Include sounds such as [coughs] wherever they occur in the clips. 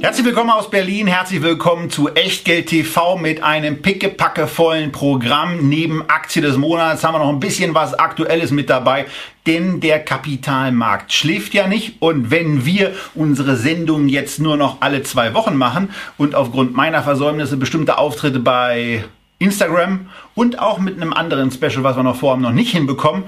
Herzlich willkommen aus Berlin, herzlich willkommen zu Echtgeld TV mit einem pickepackevollen Programm. Neben Aktie des Monats haben wir noch ein bisschen was Aktuelles mit dabei, denn der Kapitalmarkt schläft ja nicht. Und wenn wir unsere Sendung jetzt nur noch alle zwei Wochen machen und aufgrund meiner Versäumnisse bestimmte Auftritte bei Instagram und auch mit einem anderen Special, was wir noch vorhaben, noch nicht hinbekommen,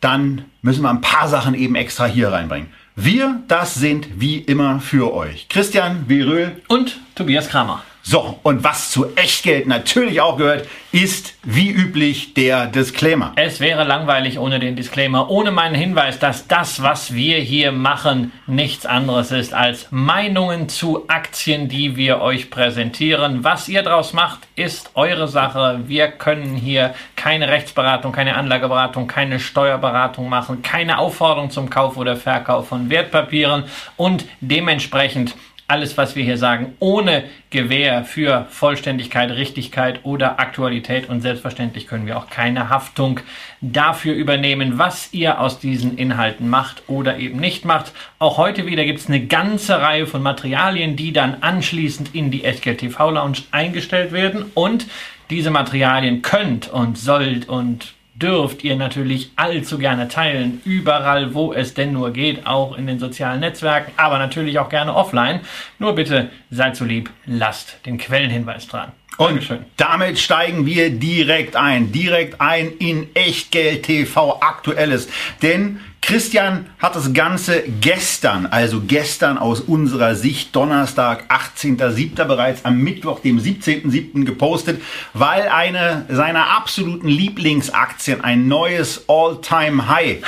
dann müssen wir ein paar Sachen eben extra hier reinbringen. Wir, das sind wie immer für euch. Christian Weröhl und Tobias Kramer. So, und was zu Echtgeld natürlich auch gehört, ist wie üblich der Disclaimer. Es wäre langweilig ohne den Disclaimer, ohne meinen Hinweis, dass das, was wir hier machen, nichts anderes ist als Meinungen zu Aktien, die wir euch präsentieren. Was ihr daraus macht, ist eure Sache. Wir können hier keine Rechtsberatung, keine Anlageberatung, keine Steuerberatung machen, keine Aufforderung zum Kauf oder Verkauf von Wertpapieren und dementsprechend alles, was wir hier sagen, ohne Gewähr für Vollständigkeit, Richtigkeit oder Aktualität. Und selbstverständlich können wir auch keine Haftung dafür übernehmen, was ihr aus diesen Inhalten macht oder eben nicht macht. Auch heute wieder gibt es eine ganze Reihe von Materialien, die dann anschließend in die Echtgeld TV Lounge eingestellt werden. Und diese Materialien könnt und sollt und dürft ihr natürlich allzu gerne teilen, überall, wo es denn nur geht, auch in den sozialen Netzwerken, aber natürlich auch gerne offline. Nur bitte seid so lieb, lasst den Quellenhinweis dran. Und Dankeschön. damit steigen wir direkt ein, direkt ein in Echtgeld TV Aktuelles. Denn Christian hat das Ganze gestern, also gestern aus unserer Sicht, Donnerstag, 18.07. bereits am Mittwoch, dem 17.07. gepostet, weil eine seiner absoluten Lieblingsaktien ein neues All-Time-High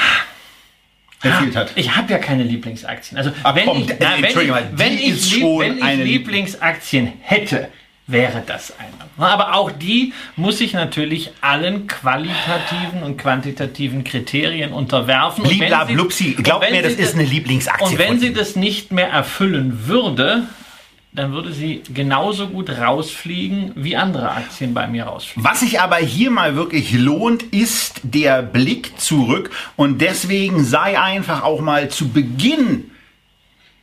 erzielt hat. Ich habe ja keine Lieblingsaktien. Also Ach, wenn, komm, ich, na, wenn, ich, wenn, ich, wenn ich Lieblingsaktien hätte, wäre das eine. Aber auch die muss sich natürlich allen qualitativen und quantitativen Kriterien unterwerfen. Blibla Blupsi, glaubt mir, das ist eine Lieblingsaktie. Und wenn sie das nicht mehr erfüllen würde, dann würde sie genauso gut rausfliegen, wie andere Aktien bei mir rausfliegen. Was sich aber hier mal wirklich lohnt, ist der Blick zurück. Und deswegen sei einfach auch mal zu Beginn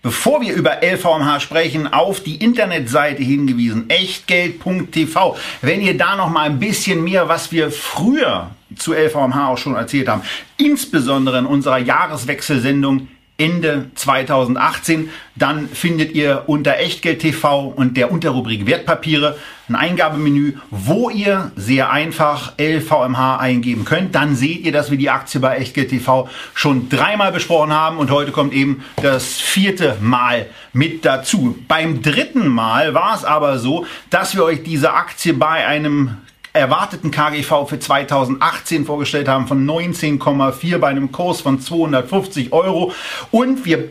bevor wir über LVMH sprechen, auf die Internetseite hingewiesen, echtgeld.tv. Wenn ihr da noch mal ein bisschen mehr, was wir früher zu LVMH auch schon erzählt haben, insbesondere in unserer Jahreswechselsendung Ende 2018. Dann findet ihr unter Echtgeld TV und der Unterrubrik Wertpapiere ein Eingabemenü, wo ihr sehr einfach LVMH eingeben könnt. Dann seht ihr, dass wir die Aktie bei Echtgeld TV schon dreimal besprochen haben und heute kommt eben das vierte Mal mit dazu. Beim dritten Mal war es aber so, dass wir euch diese Aktie bei einem erwarteten KGV für 2018 vorgestellt haben von 19,4 bei einem Kurs von 250 Euro. Und wir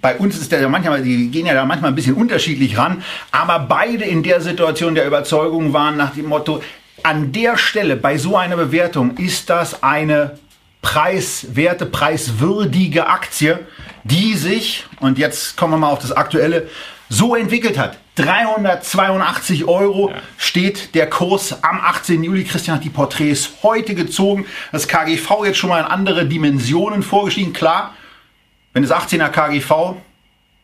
bei uns ist der ja manchmal, die gehen ja da manchmal ein bisschen unterschiedlich ran, aber beide in der Situation der Überzeugung waren nach dem Motto, an der Stelle bei so einer Bewertung ist das eine preiswerte, preiswürdige Aktie, die sich, und jetzt kommen wir mal auf das Aktuelle, so entwickelt hat. 382 Euro ja. steht der Kurs am 18. Juli. Christian hat die Porträts heute gezogen. Das KGV jetzt schon mal in andere Dimensionen vorgeschrieben. Klar, wenn das 18er KGV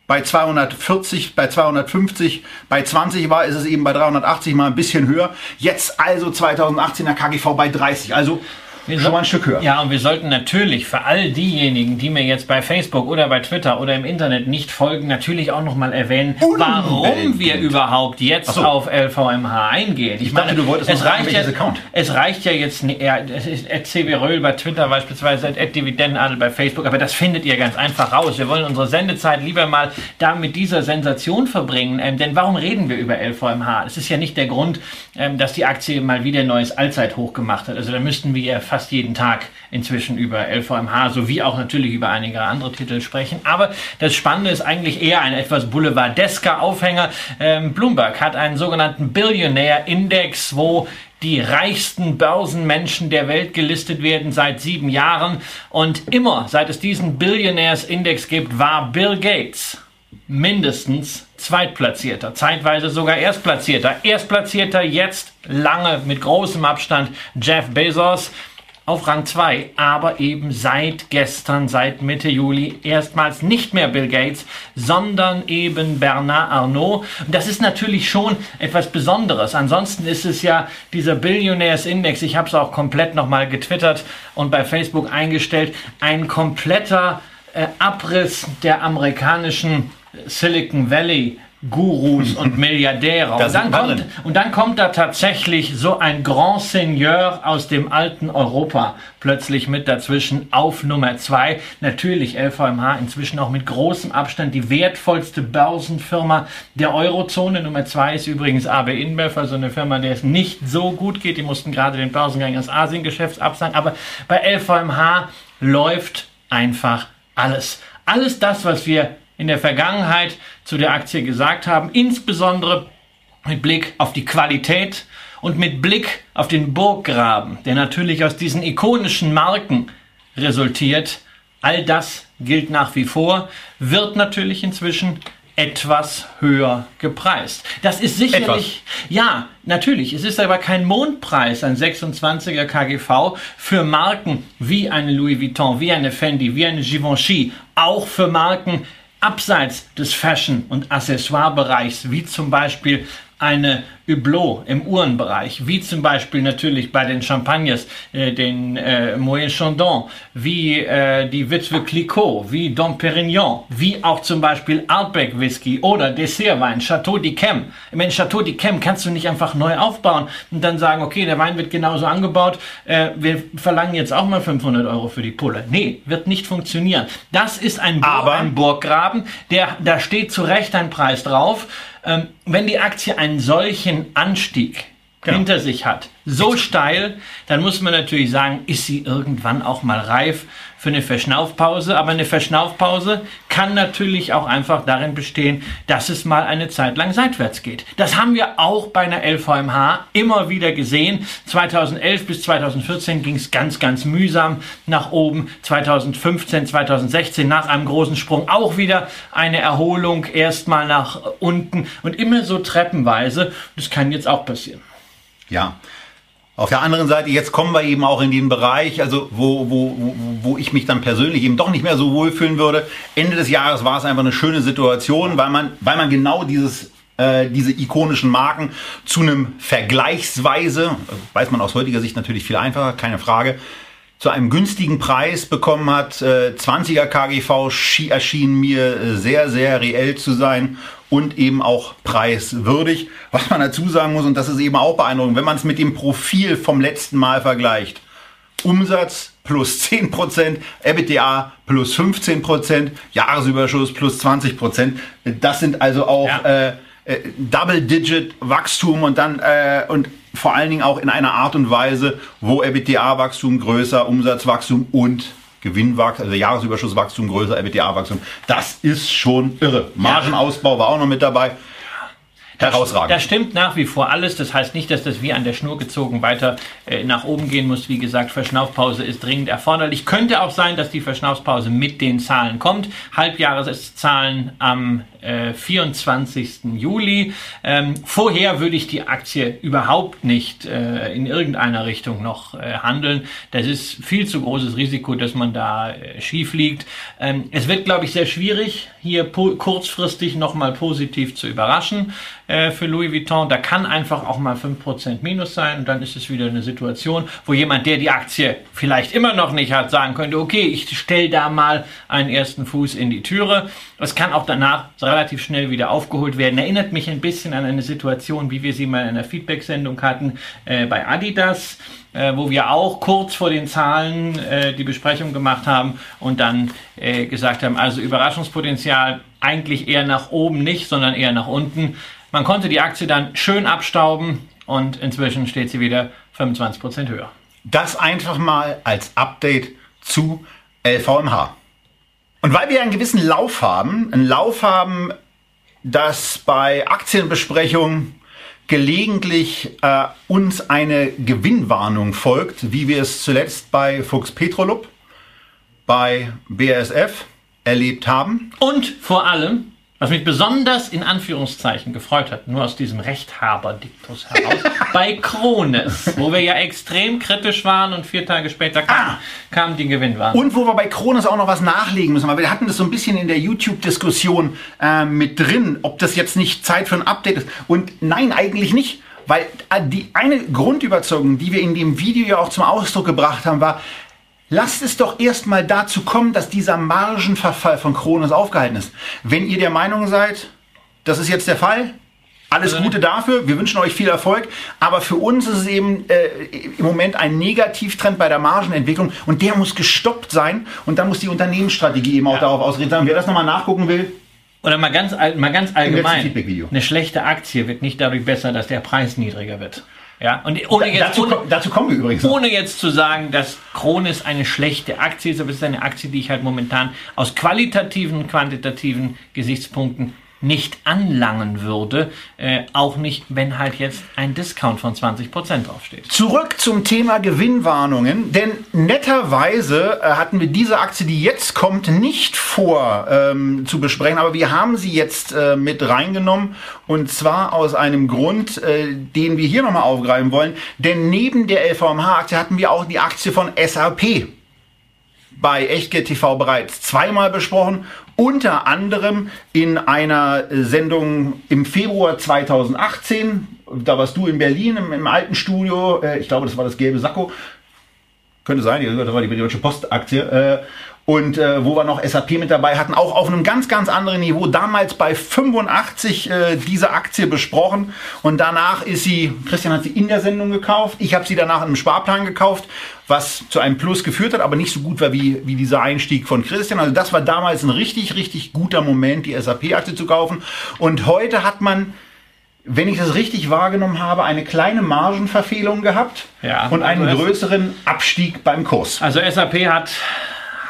bei 240, bei 250, bei 20 war, ist es eben bei 380 mal ein bisschen höher. Jetzt also 2018er KGV bei 30. Also wir schon mal ein Stück höher. Ja, und wir sollten natürlich für all diejenigen, die mir jetzt bei Facebook oder bei Twitter oder im Internet nicht folgen, natürlich auch nochmal erwähnen, Unbedingt. warum wir überhaupt jetzt so. auf LVMH eingehen. Ich, ich meine, dachte, du wolltest es reicht, ja, Account. es reicht ja jetzt, ja, es ist CW Röhl bei Twitter beispielsweise, Dividendenadel bei Facebook, aber das findet ihr ganz einfach raus. Wir wollen unsere Sendezeit lieber mal da mit dieser Sensation verbringen, ähm, denn warum reden wir über LVMH? Es ist ja nicht der Grund, ähm, dass die Aktie mal wieder ein neues Allzeithoch gemacht hat. Also da müssten wir ja fast jeden Tag inzwischen über LVMH sowie auch natürlich über einige andere Titel sprechen. Aber das Spannende ist eigentlich eher ein etwas boulevardesker Aufhänger. Ähm, Bloomberg hat einen sogenannten Billionaire Index, wo die reichsten Börsenmenschen der Welt gelistet werden seit sieben Jahren. Und immer, seit es diesen Billionaires Index gibt, war Bill Gates mindestens Zweitplatzierter, zeitweise sogar Erstplatzierter. Erstplatzierter jetzt lange mit großem Abstand Jeff Bezos auf Rang 2, aber eben seit gestern, seit Mitte Juli erstmals nicht mehr Bill Gates, sondern eben Bernard Arnault. Und das ist natürlich schon etwas Besonderes. Ansonsten ist es ja dieser Billionaires Index, ich habe es auch komplett nochmal getwittert und bei Facebook eingestellt, ein kompletter äh, Abriss der amerikanischen Silicon Valley Gurus und [laughs] Milliardäre. Und dann, kommt, und dann kommt da tatsächlich so ein Grand Seigneur aus dem alten Europa plötzlich mit dazwischen auf Nummer zwei. Natürlich LVMH inzwischen auch mit großem Abstand die wertvollste Börsenfirma der Eurozone. Nummer zwei ist übrigens AB InBev, also eine Firma, der es nicht so gut geht. Die mussten gerade den Börsengang des Asiengeschäfts absagen. Aber bei LVMH läuft einfach alles. Alles das, was wir in der Vergangenheit zu der Aktie gesagt haben, insbesondere mit Blick auf die Qualität und mit Blick auf den Burggraben, der natürlich aus diesen ikonischen Marken resultiert. All das gilt nach wie vor, wird natürlich inzwischen etwas höher gepreist. Das ist sicherlich, etwas. ja, natürlich, es ist aber kein Mondpreis, ein 26er KGV für Marken wie eine Louis Vuitton, wie eine Fendi, wie eine Givenchy, auch für Marken abseits des Fashion- und Accessoire-Bereichs, wie zum Beispiel eine Hublot im Uhrenbereich, wie zum Beispiel natürlich bei den Champagners, äh, den äh, Moët Chandon, wie äh, die Witwe Clicquot, wie Dom Perignon, wie auch zum Beispiel Outback Whisky oder Dessertwein, Chateau d'Yquem. Ich meine, Chateau d'Yquem kannst du nicht einfach neu aufbauen und dann sagen, okay, der Wein wird genauso angebaut, äh, wir verlangen jetzt auch mal 500 Euro für die Pulle. Nee, wird nicht funktionieren. Das ist ein, Bur ein Burggraben, der, da steht zu Recht ein Preis drauf. Ähm, wenn die Aktie einen solchen Anstieg genau. hinter sich hat, so steil, dann muss man natürlich sagen, ist sie irgendwann auch mal reif für eine Verschnaufpause. Aber eine Verschnaufpause kann natürlich auch einfach darin bestehen, dass es mal eine Zeit lang seitwärts geht. Das haben wir auch bei einer LVMH immer wieder gesehen. 2011 bis 2014 ging es ganz, ganz mühsam nach oben. 2015, 2016 nach einem großen Sprung auch wieder eine Erholung erstmal nach unten und immer so treppenweise. Das kann jetzt auch passieren. Ja, auf der anderen Seite, jetzt kommen wir eben auch in den Bereich, also wo, wo, wo ich mich dann persönlich eben doch nicht mehr so wohlfühlen würde. Ende des Jahres war es einfach eine schöne Situation, weil man, weil man genau dieses äh, diese ikonischen Marken zu einem vergleichsweise, weiß man aus heutiger Sicht natürlich viel einfacher, keine Frage, zu einem günstigen Preis bekommen hat. Äh, 20er KGV erschien mir äh, sehr, sehr reell zu sein und eben auch preiswürdig. Was man dazu sagen muss, und das ist eben auch beeindruckend, wenn man es mit dem Profil vom letzten Mal vergleicht. Umsatz plus 10%, EBITDA plus 15%, Jahresüberschuss plus 20%. Das sind also auch ja. äh, äh, Double-Digit-Wachstum und dann äh, und vor allen Dingen auch in einer Art und Weise, wo EBITDA-Wachstum größer, Umsatzwachstum und Gewinnwachstum, also Jahresüberschusswachstum größer, EBITDA-Wachstum. Das ist schon irre. Margenausbau war auch noch mit dabei. Herausragend. Das stimmt nach wie vor alles. Das heißt nicht, dass das wie an der Schnur gezogen weiter äh, nach oben gehen muss. Wie gesagt, Verschnaufpause ist dringend erforderlich. Könnte auch sein, dass die Verschnaufpause mit den Zahlen kommt. Halbjahreszahlen am äh, 24. Juli. Ähm, vorher würde ich die Aktie überhaupt nicht äh, in irgendeiner Richtung noch äh, handeln. Das ist viel zu großes Risiko, dass man da äh, schief liegt. Ähm, es wird, glaube ich, sehr schwierig, hier kurzfristig nochmal positiv zu überraschen äh, für Louis Vuitton. Da kann einfach auch mal 5% Minus sein und dann ist es wieder eine Situation, wo jemand, der die Aktie vielleicht immer noch nicht hat, sagen könnte, okay, ich stelle da mal einen ersten Fuß in die Türe. Es kann auch danach relativ schnell wieder aufgeholt werden. Erinnert mich ein bisschen an eine Situation, wie wir sie mal in einer Feedback-Sendung hatten äh, bei Adidas, äh, wo wir auch kurz vor den Zahlen äh, die Besprechung gemacht haben und dann äh, gesagt haben, also Überraschungspotenzial eigentlich eher nach oben nicht, sondern eher nach unten. Man konnte die Aktie dann schön abstauben und inzwischen steht sie wieder 25% höher. Das einfach mal als Update zu LVMH. Und weil wir einen gewissen Lauf haben, einen Lauf haben, dass bei Aktienbesprechungen gelegentlich äh, uns eine Gewinnwarnung folgt, wie wir es zuletzt bei Fuchs Petrolub, bei BASF erlebt haben. Und vor allem, was mich besonders in Anführungszeichen gefreut hat, nur aus diesem Rechthaberdiktus heraus, [laughs] bei Krones, wo wir ja extrem kritisch waren und vier Tage später kam, ah. kam die Gewinnwarnung. Und wo wir bei Krones auch noch was nachlegen müssen, weil wir hatten das so ein bisschen in der YouTube-Diskussion äh, mit drin, ob das jetzt nicht Zeit für ein Update ist. Und nein, eigentlich nicht. Weil äh, die eine Grundüberzeugung, die wir in dem Video ja auch zum Ausdruck gebracht haben, war, Lasst es doch erstmal dazu kommen, dass dieser Margenverfall von Kronos aufgehalten ist. Wenn ihr der Meinung seid, das ist jetzt der Fall, alles Gute dafür, wir wünschen euch viel Erfolg, aber für uns ist es eben äh, im Moment ein Negativtrend bei der Margenentwicklung und der muss gestoppt sein und dann muss die Unternehmensstrategie eben auch ja. darauf ausgerichtet sein. Wer das nochmal nachgucken will, oder mal ganz, mal ganz allgemein, eine schlechte Aktie wird nicht dadurch besser, dass der Preis niedriger wird. Ja, und ohne jetzt, dazu, ohne, dazu kommen wir übrigens. Ohne jetzt zu sagen, dass Kronis eine schlechte Aktie ist, aber es ist eine Aktie, die ich halt momentan aus qualitativen quantitativen Gesichtspunkten nicht anlangen würde, äh, auch nicht, wenn halt jetzt ein Discount von 20% draufsteht. Zurück zum Thema Gewinnwarnungen, denn netterweise äh, hatten wir diese Aktie, die jetzt kommt, nicht vor ähm, zu besprechen, aber wir haben sie jetzt äh, mit reingenommen und zwar aus einem Grund, äh, den wir hier nochmal aufgreifen wollen, denn neben der LVMH-Aktie hatten wir auch die Aktie von SAP bei Echtgeld TV bereits zweimal besprochen unter anderem in einer Sendung im Februar 2018. Da warst du in Berlin im, im alten Studio. Äh, ich glaube, das war das gelbe Sakko. Könnte sein, das war die Deutsche Postaktie. Und äh, wo wir noch SAP mit dabei hatten, auch auf einem ganz, ganz anderen Niveau. Damals bei 85 äh, diese Aktie besprochen und danach ist sie, Christian hat sie in der Sendung gekauft, ich habe sie danach in einem Sparplan gekauft, was zu einem Plus geführt hat, aber nicht so gut war wie, wie dieser Einstieg von Christian. Also das war damals ein richtig, richtig guter Moment, die SAP-Aktie zu kaufen. Und heute hat man wenn ich das richtig wahrgenommen habe, eine kleine Margenverfehlung gehabt ja, und einen also größeren Abstieg beim Kurs. Also SAP hat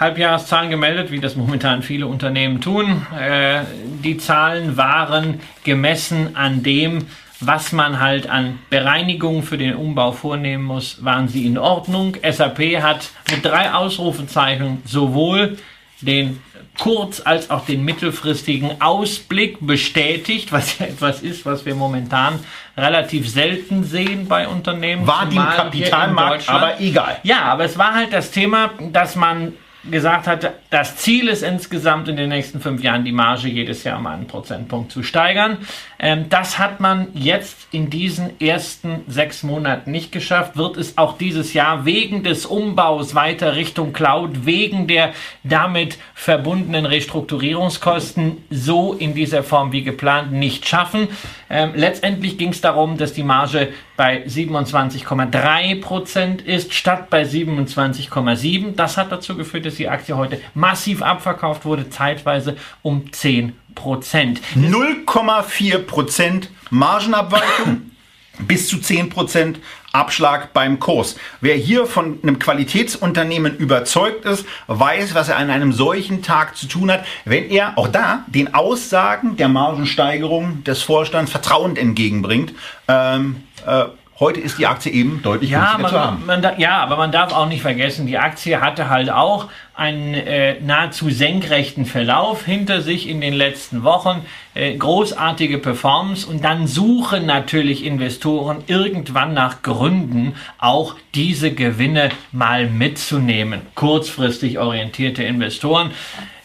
Halbjahreszahlen gemeldet, wie das momentan viele Unternehmen tun. Äh, die Zahlen waren gemessen an dem, was man halt an Bereinigungen für den Umbau vornehmen muss, waren sie in Ordnung. SAP hat mit drei Ausrufezeichen sowohl den kurz- als auch den mittelfristigen Ausblick bestätigt, was ja etwas ist, was wir momentan relativ selten sehen bei Unternehmen. War die Kapitalmarkt aber egal. Ja, aber es war halt das Thema, dass man gesagt hatte, das Ziel ist insgesamt in den nächsten fünf Jahren die Marge jedes Jahr um einen Prozentpunkt zu steigern. Ähm, das hat man jetzt in diesen ersten sechs Monaten nicht geschafft, wird es auch dieses Jahr wegen des Umbaus weiter Richtung Cloud, wegen der damit verbundenen Restrukturierungskosten so in dieser Form wie geplant nicht schaffen. Ähm, letztendlich ging es darum, dass die Marge bei 27,3 Prozent ist, statt bei 27,7. Das hat dazu geführt, dass die Aktie heute massiv abverkauft wurde, zeitweise um 10 Prozent. 0,4 Prozent Margenabweichung. [coughs] bis zu 10% Abschlag beim Kurs. Wer hier von einem Qualitätsunternehmen überzeugt ist, weiß, was er an einem solchen Tag zu tun hat, wenn er auch da den Aussagen der Margensteigerung des Vorstands vertrauend entgegenbringt. Ähm, äh, Heute ist die Aktie eben deutlich ja, man, zu haben. Man, ja, aber man darf auch nicht vergessen, die Aktie hatte halt auch einen äh, nahezu senkrechten Verlauf hinter sich in den letzten Wochen, äh, großartige Performance und dann suchen natürlich Investoren irgendwann nach Gründen, auch diese Gewinne mal mitzunehmen. Kurzfristig orientierte Investoren.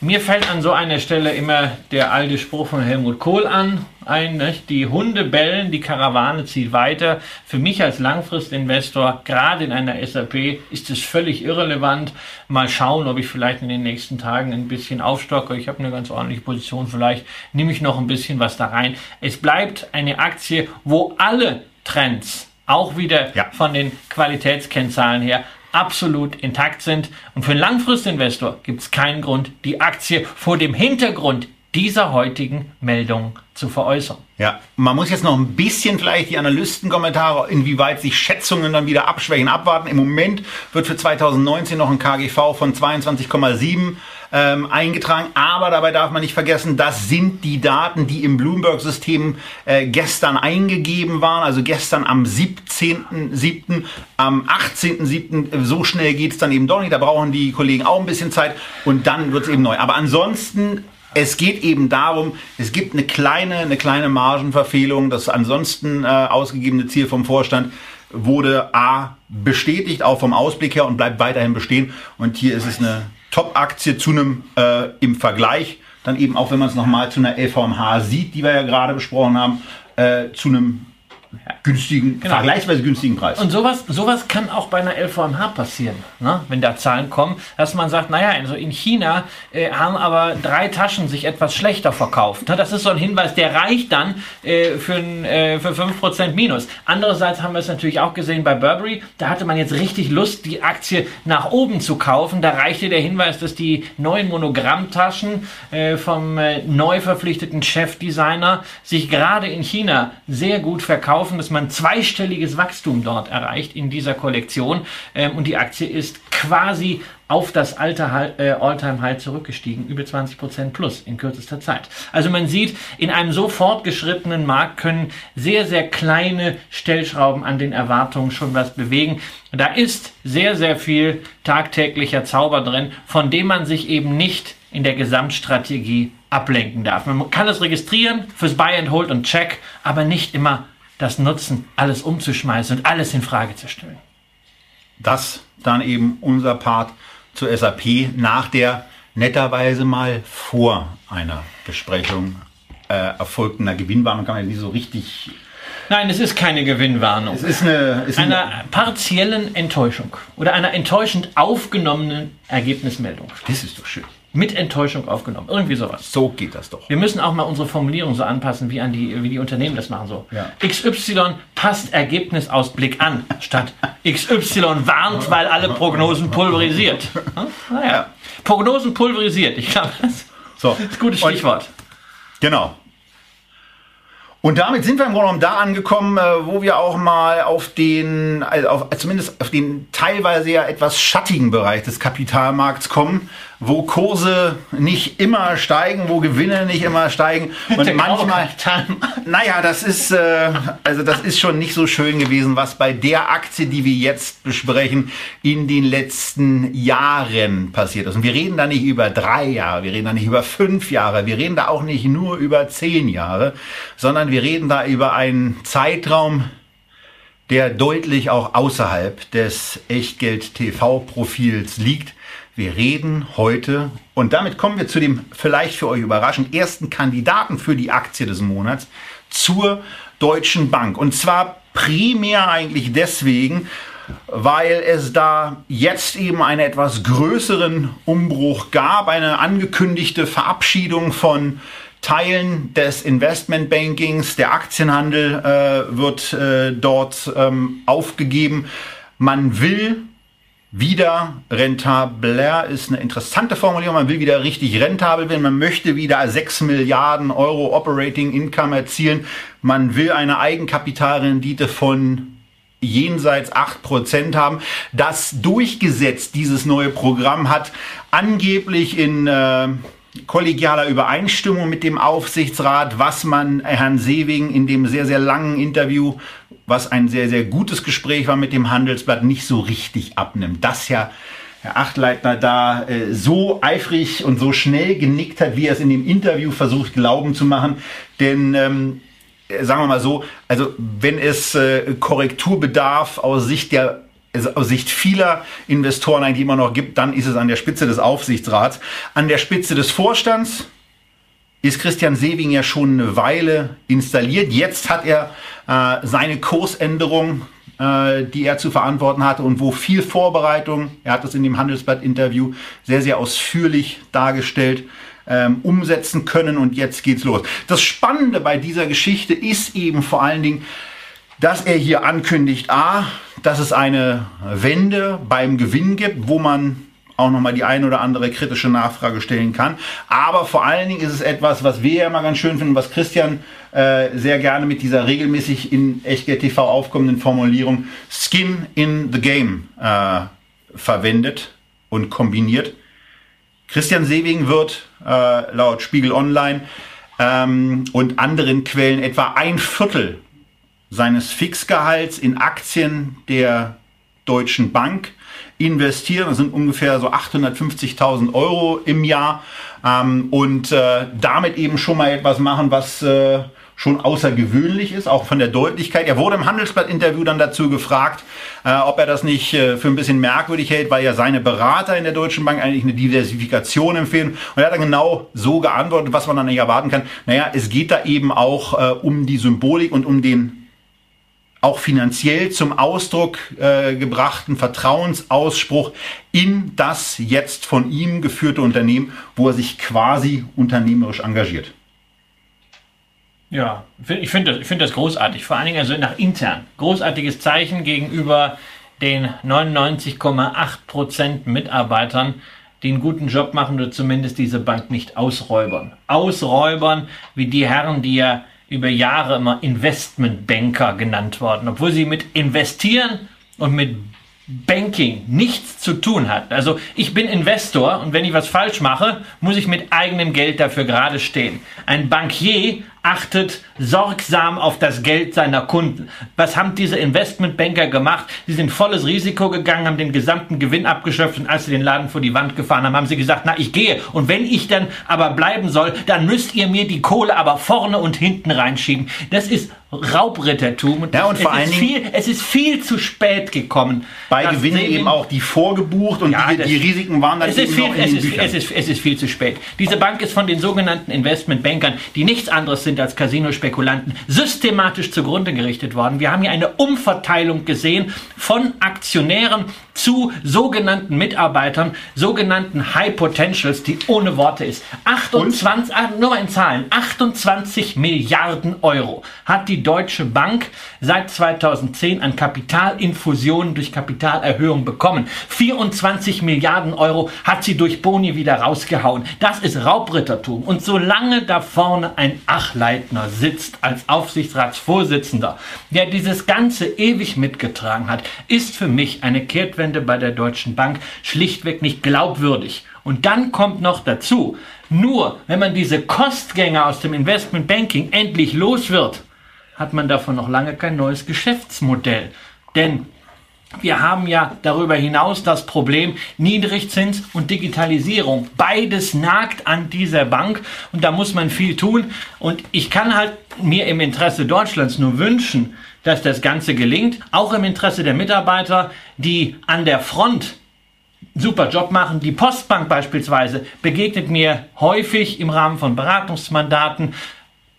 Mir fällt an so einer Stelle immer der alte Spruch von Helmut Kohl an, ein, nicht? die Hunde bellen, die Karawane zieht weiter. Für mich als Langfristinvestor, gerade in einer SAP, ist es völlig irrelevant. Mal schauen, ob ich vielleicht in den nächsten Tagen ein bisschen aufstocke. Ich habe eine ganz ordentliche Position, vielleicht nehme ich noch ein bisschen was da rein. Es bleibt eine Aktie, wo alle Trends auch wieder ja. von den Qualitätskennzahlen her absolut intakt sind. Und für einen Langfristinvestor gibt es keinen Grund, die Aktie vor dem Hintergrund dieser heutigen Meldung zu veräußern. Ja, man muss jetzt noch ein bisschen vielleicht die Analystenkommentare, inwieweit sich Schätzungen dann wieder abschwächen, abwarten. Im Moment wird für 2019 noch ein KGV von 22,7 ähm, eingetragen. Aber dabei darf man nicht vergessen, das sind die Daten, die im Bloomberg-System äh, gestern eingegeben waren. Also gestern am 17.07., am 18.07. So schnell geht es dann eben doch nicht. Da brauchen die Kollegen auch ein bisschen Zeit und dann wird es eben neu. Aber ansonsten es geht eben darum, es gibt eine kleine, eine kleine Margenverfehlung. Das ansonsten äh, ausgegebene Ziel vom Vorstand wurde A bestätigt, auch vom Ausblick her und bleibt weiterhin bestehen. Und hier ist es eine Top-Aktie zu einem äh, im Vergleich, dann eben auch wenn man es nochmal zu einer LVMH sieht, die wir ja gerade besprochen haben, äh, zu einem günstigen, genau. vergleichsweise günstigen Preis. Und sowas, sowas kann auch bei einer LVMH passieren, ne? wenn da Zahlen kommen, dass man sagt, naja, also in China äh, haben aber drei Taschen sich etwas schlechter verkauft. Ne? Das ist so ein Hinweis, der reicht dann äh, für, äh, für 5% Minus. Andererseits haben wir es natürlich auch gesehen bei Burberry, da hatte man jetzt richtig Lust, die Aktie nach oben zu kaufen. Da reichte der Hinweis, dass die neuen Monogrammtaschen äh, vom äh, neu verpflichteten Chefdesigner sich gerade in China sehr gut verkaufen kaufen, dass man zweistelliges Wachstum dort erreicht in dieser Kollektion ähm, und die Aktie ist quasi auf das alte äh, All-Time-High zurückgestiegen, über 20% plus in kürzester Zeit. Also man sieht, in einem so fortgeschrittenen Markt können sehr, sehr kleine Stellschrauben an den Erwartungen schon was bewegen. Da ist sehr, sehr viel tagtäglicher Zauber drin, von dem man sich eben nicht in der Gesamtstrategie ablenken darf. Man kann es registrieren fürs Buy and Hold und Check, aber nicht immer das nutzen, alles umzuschmeißen und alles in Frage zu stellen. Das dann eben unser Part zur SAP nach der netterweise mal vor einer Besprechung äh, erfolgten Gewinnwarnung kann man ja nie so richtig Nein, es ist keine Gewinnwarnung. Es ist eine, ist einer eine partiellen Enttäuschung oder einer enttäuschend aufgenommenen Ergebnismeldung. Das ist doch schön mit Enttäuschung aufgenommen. Irgendwie sowas. So geht das doch. Wir müssen auch mal unsere Formulierung so anpassen, wie, an die, wie die Unternehmen das machen. So. Ja. XY passt Ergebnisausblick an, statt XY warnt, weil alle Prognosen pulverisiert. Hm? Naja. Ja. Prognosen pulverisiert. Ich glaube, das so. ist ein gutes Stichwort. Und, genau. Und damit sind wir im Grunde genommen da angekommen, äh, wo wir auch mal auf den, also auf, zumindest auf den teilweise ja etwas schattigen Bereich des Kapitalmarkts kommen, wo Kurse nicht immer steigen, wo Gewinne nicht immer steigen [laughs] und manchmal, [laughs] naja, das ist, äh, also das ist schon nicht so schön gewesen, was bei der Aktie, die wir jetzt besprechen, in den letzten Jahren passiert ist. Und wir reden da nicht über drei Jahre, wir reden da nicht über fünf Jahre, wir reden da auch nicht nur über zehn Jahre, sondern wir reden da über einen Zeitraum, der deutlich auch außerhalb des Echtgeld-TV-Profils liegt. Wir reden heute, und damit kommen wir zu dem vielleicht für euch überraschend ersten Kandidaten für die Aktie des Monats, zur Deutschen Bank. Und zwar primär eigentlich deswegen, weil es da jetzt eben einen etwas größeren Umbruch gab, eine angekündigte Verabschiedung von Teilen des Investmentbankings, der Aktienhandel äh, wird äh, dort ähm, aufgegeben. Man will wieder rentabler ist eine interessante Formulierung. Man will wieder richtig rentabel werden. Man möchte wieder 6 Milliarden Euro Operating Income erzielen. Man will eine Eigenkapitalrendite von jenseits 8% haben. Das durchgesetzt, dieses neue Programm, hat angeblich in äh, kollegialer Übereinstimmung mit dem Aufsichtsrat, was man Herrn Sewing in dem sehr, sehr langen Interview was ein sehr, sehr gutes Gespräch war mit dem Handelsblatt, nicht so richtig abnimmt. Dass ja Herr Achtleitner da äh, so eifrig und so schnell genickt hat, wie er es in dem Interview versucht glauben zu machen. Denn ähm, äh, sagen wir mal so, also wenn es äh, Korrekturbedarf aus Sicht der also aus Sicht vieler Investoren eigentlich immer noch gibt, dann ist es an der Spitze des Aufsichtsrats. An der Spitze des Vorstands ist Christian Sewing ja schon eine Weile installiert. Jetzt hat er äh, seine Kursänderung, äh, die er zu verantworten hatte und wo viel Vorbereitung, er hat das in dem Handelsblatt-Interview sehr, sehr ausführlich dargestellt, ähm, umsetzen können und jetzt geht's los. Das Spannende bei dieser Geschichte ist eben vor allen Dingen, dass er hier ankündigt, a, dass es eine Wende beim Gewinn gibt, wo man auch nochmal die ein oder andere kritische Nachfrage stellen kann. Aber vor allen Dingen ist es etwas, was wir ja immer ganz schön finden, was Christian äh, sehr gerne mit dieser regelmäßig in Echtgeld TV aufkommenden Formulierung Skin in the Game äh, verwendet und kombiniert. Christian Sewing wird äh, laut Spiegel Online ähm, und anderen Quellen etwa ein Viertel seines Fixgehalts in Aktien der Deutschen Bank investieren. Das sind ungefähr so 850.000 Euro im Jahr ähm, und äh, damit eben schon mal etwas machen, was äh, schon außergewöhnlich ist, auch von der Deutlichkeit. Er wurde im Handelsblatt-Interview dann dazu gefragt, äh, ob er das nicht äh, für ein bisschen merkwürdig hält, weil ja seine Berater in der Deutschen Bank eigentlich eine Diversifikation empfehlen. Und er hat dann genau so geantwortet, was man dann nicht erwarten kann. Naja, es geht da eben auch äh, um die Symbolik und um den auch finanziell zum Ausdruck äh, gebrachten Vertrauensausspruch in das jetzt von ihm geführte Unternehmen, wo er sich quasi unternehmerisch engagiert. Ja, ich finde das, find das großartig, vor allen Dingen also nach intern. Großartiges Zeichen gegenüber den 99,8% Mitarbeitern, die einen guten Job machen oder zumindest diese Bank nicht ausräubern. Ausräubern wie die Herren, die ja über Jahre immer Investmentbanker genannt worden, obwohl sie mit investieren und mit Banking nichts zu tun hat. Also ich bin Investor und wenn ich was falsch mache, muss ich mit eigenem Geld dafür gerade stehen. Ein Bankier achtet sorgsam auf das Geld seiner Kunden. Was haben diese Investmentbanker gemacht? Sie sind volles Risiko gegangen, haben den gesamten Gewinn abgeschöpft und als sie den Laden vor die Wand gefahren haben, haben sie gesagt, na, ich gehe. Und wenn ich dann aber bleiben soll, dann müsst ihr mir die Kohle aber vorne und hinten reinschieben. Das ist Raubrittertum. Ja, und vor allen Dingen, viel, es ist viel zu spät gekommen. Bei Gewinnen eben auch die vorgebucht und ja, die, die, Risiken waren dann es ist, viel, es, ist, es, ist, es ist viel zu spät. Diese Bank ist von den sogenannten Investmentbankern, die nichts anderes sind als Casino-Spekulanten, systematisch zugrunde gerichtet worden. Wir haben hier eine Umverteilung gesehen von Aktionären zu sogenannten Mitarbeitern, sogenannten High Potentials, die ohne Worte ist. 28, ah, nur mal in Zahlen, 28 Milliarden Euro hat die Deutsche Bank seit 2010 an Kapitalinfusionen durch Kapitalerhöhung bekommen. 24 Milliarden Euro hat sie durch Boni wieder rausgehauen. Das ist Raubrittertum. Und solange da vorne ein Achleitner sitzt als Aufsichtsratsvorsitzender, der dieses Ganze ewig mitgetragen hat, ist für mich eine Kehrtwende Umstände bei der Deutschen Bank schlichtweg nicht glaubwürdig. Und dann kommt noch dazu, nur wenn man diese Kostgänger aus dem Investmentbanking endlich los wird, hat man davon noch lange kein neues Geschäftsmodell. Denn wir haben ja darüber hinaus das Problem Niedrigzins und Digitalisierung. Beides nagt an dieser Bank und da muss man viel tun. Und ich kann halt mir im Interesse Deutschlands nur wünschen, dass das Ganze gelingt, auch im Interesse der Mitarbeiter, die an der Front super Job machen. Die Postbank beispielsweise begegnet mir häufig im Rahmen von Beratungsmandaten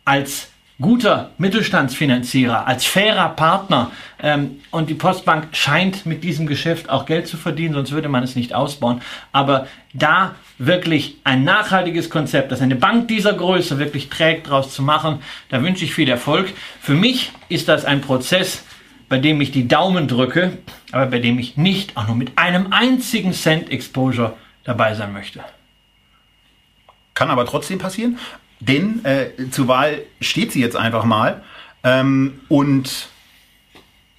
als guter Mittelstandsfinanzierer, als fairer Partner. Ähm, und die Postbank scheint mit diesem Geschäft auch Geld zu verdienen, sonst würde man es nicht ausbauen. Aber da wirklich ein nachhaltiges Konzept, das eine Bank dieser Größe wirklich trägt, daraus zu machen, da wünsche ich viel Erfolg. Für mich ist das ein Prozess, bei dem ich die Daumen drücke, aber bei dem ich nicht auch nur mit einem einzigen Cent Exposure dabei sein möchte. Kann aber trotzdem passieren. Denn äh, zur Wahl steht sie jetzt einfach mal. Ähm, und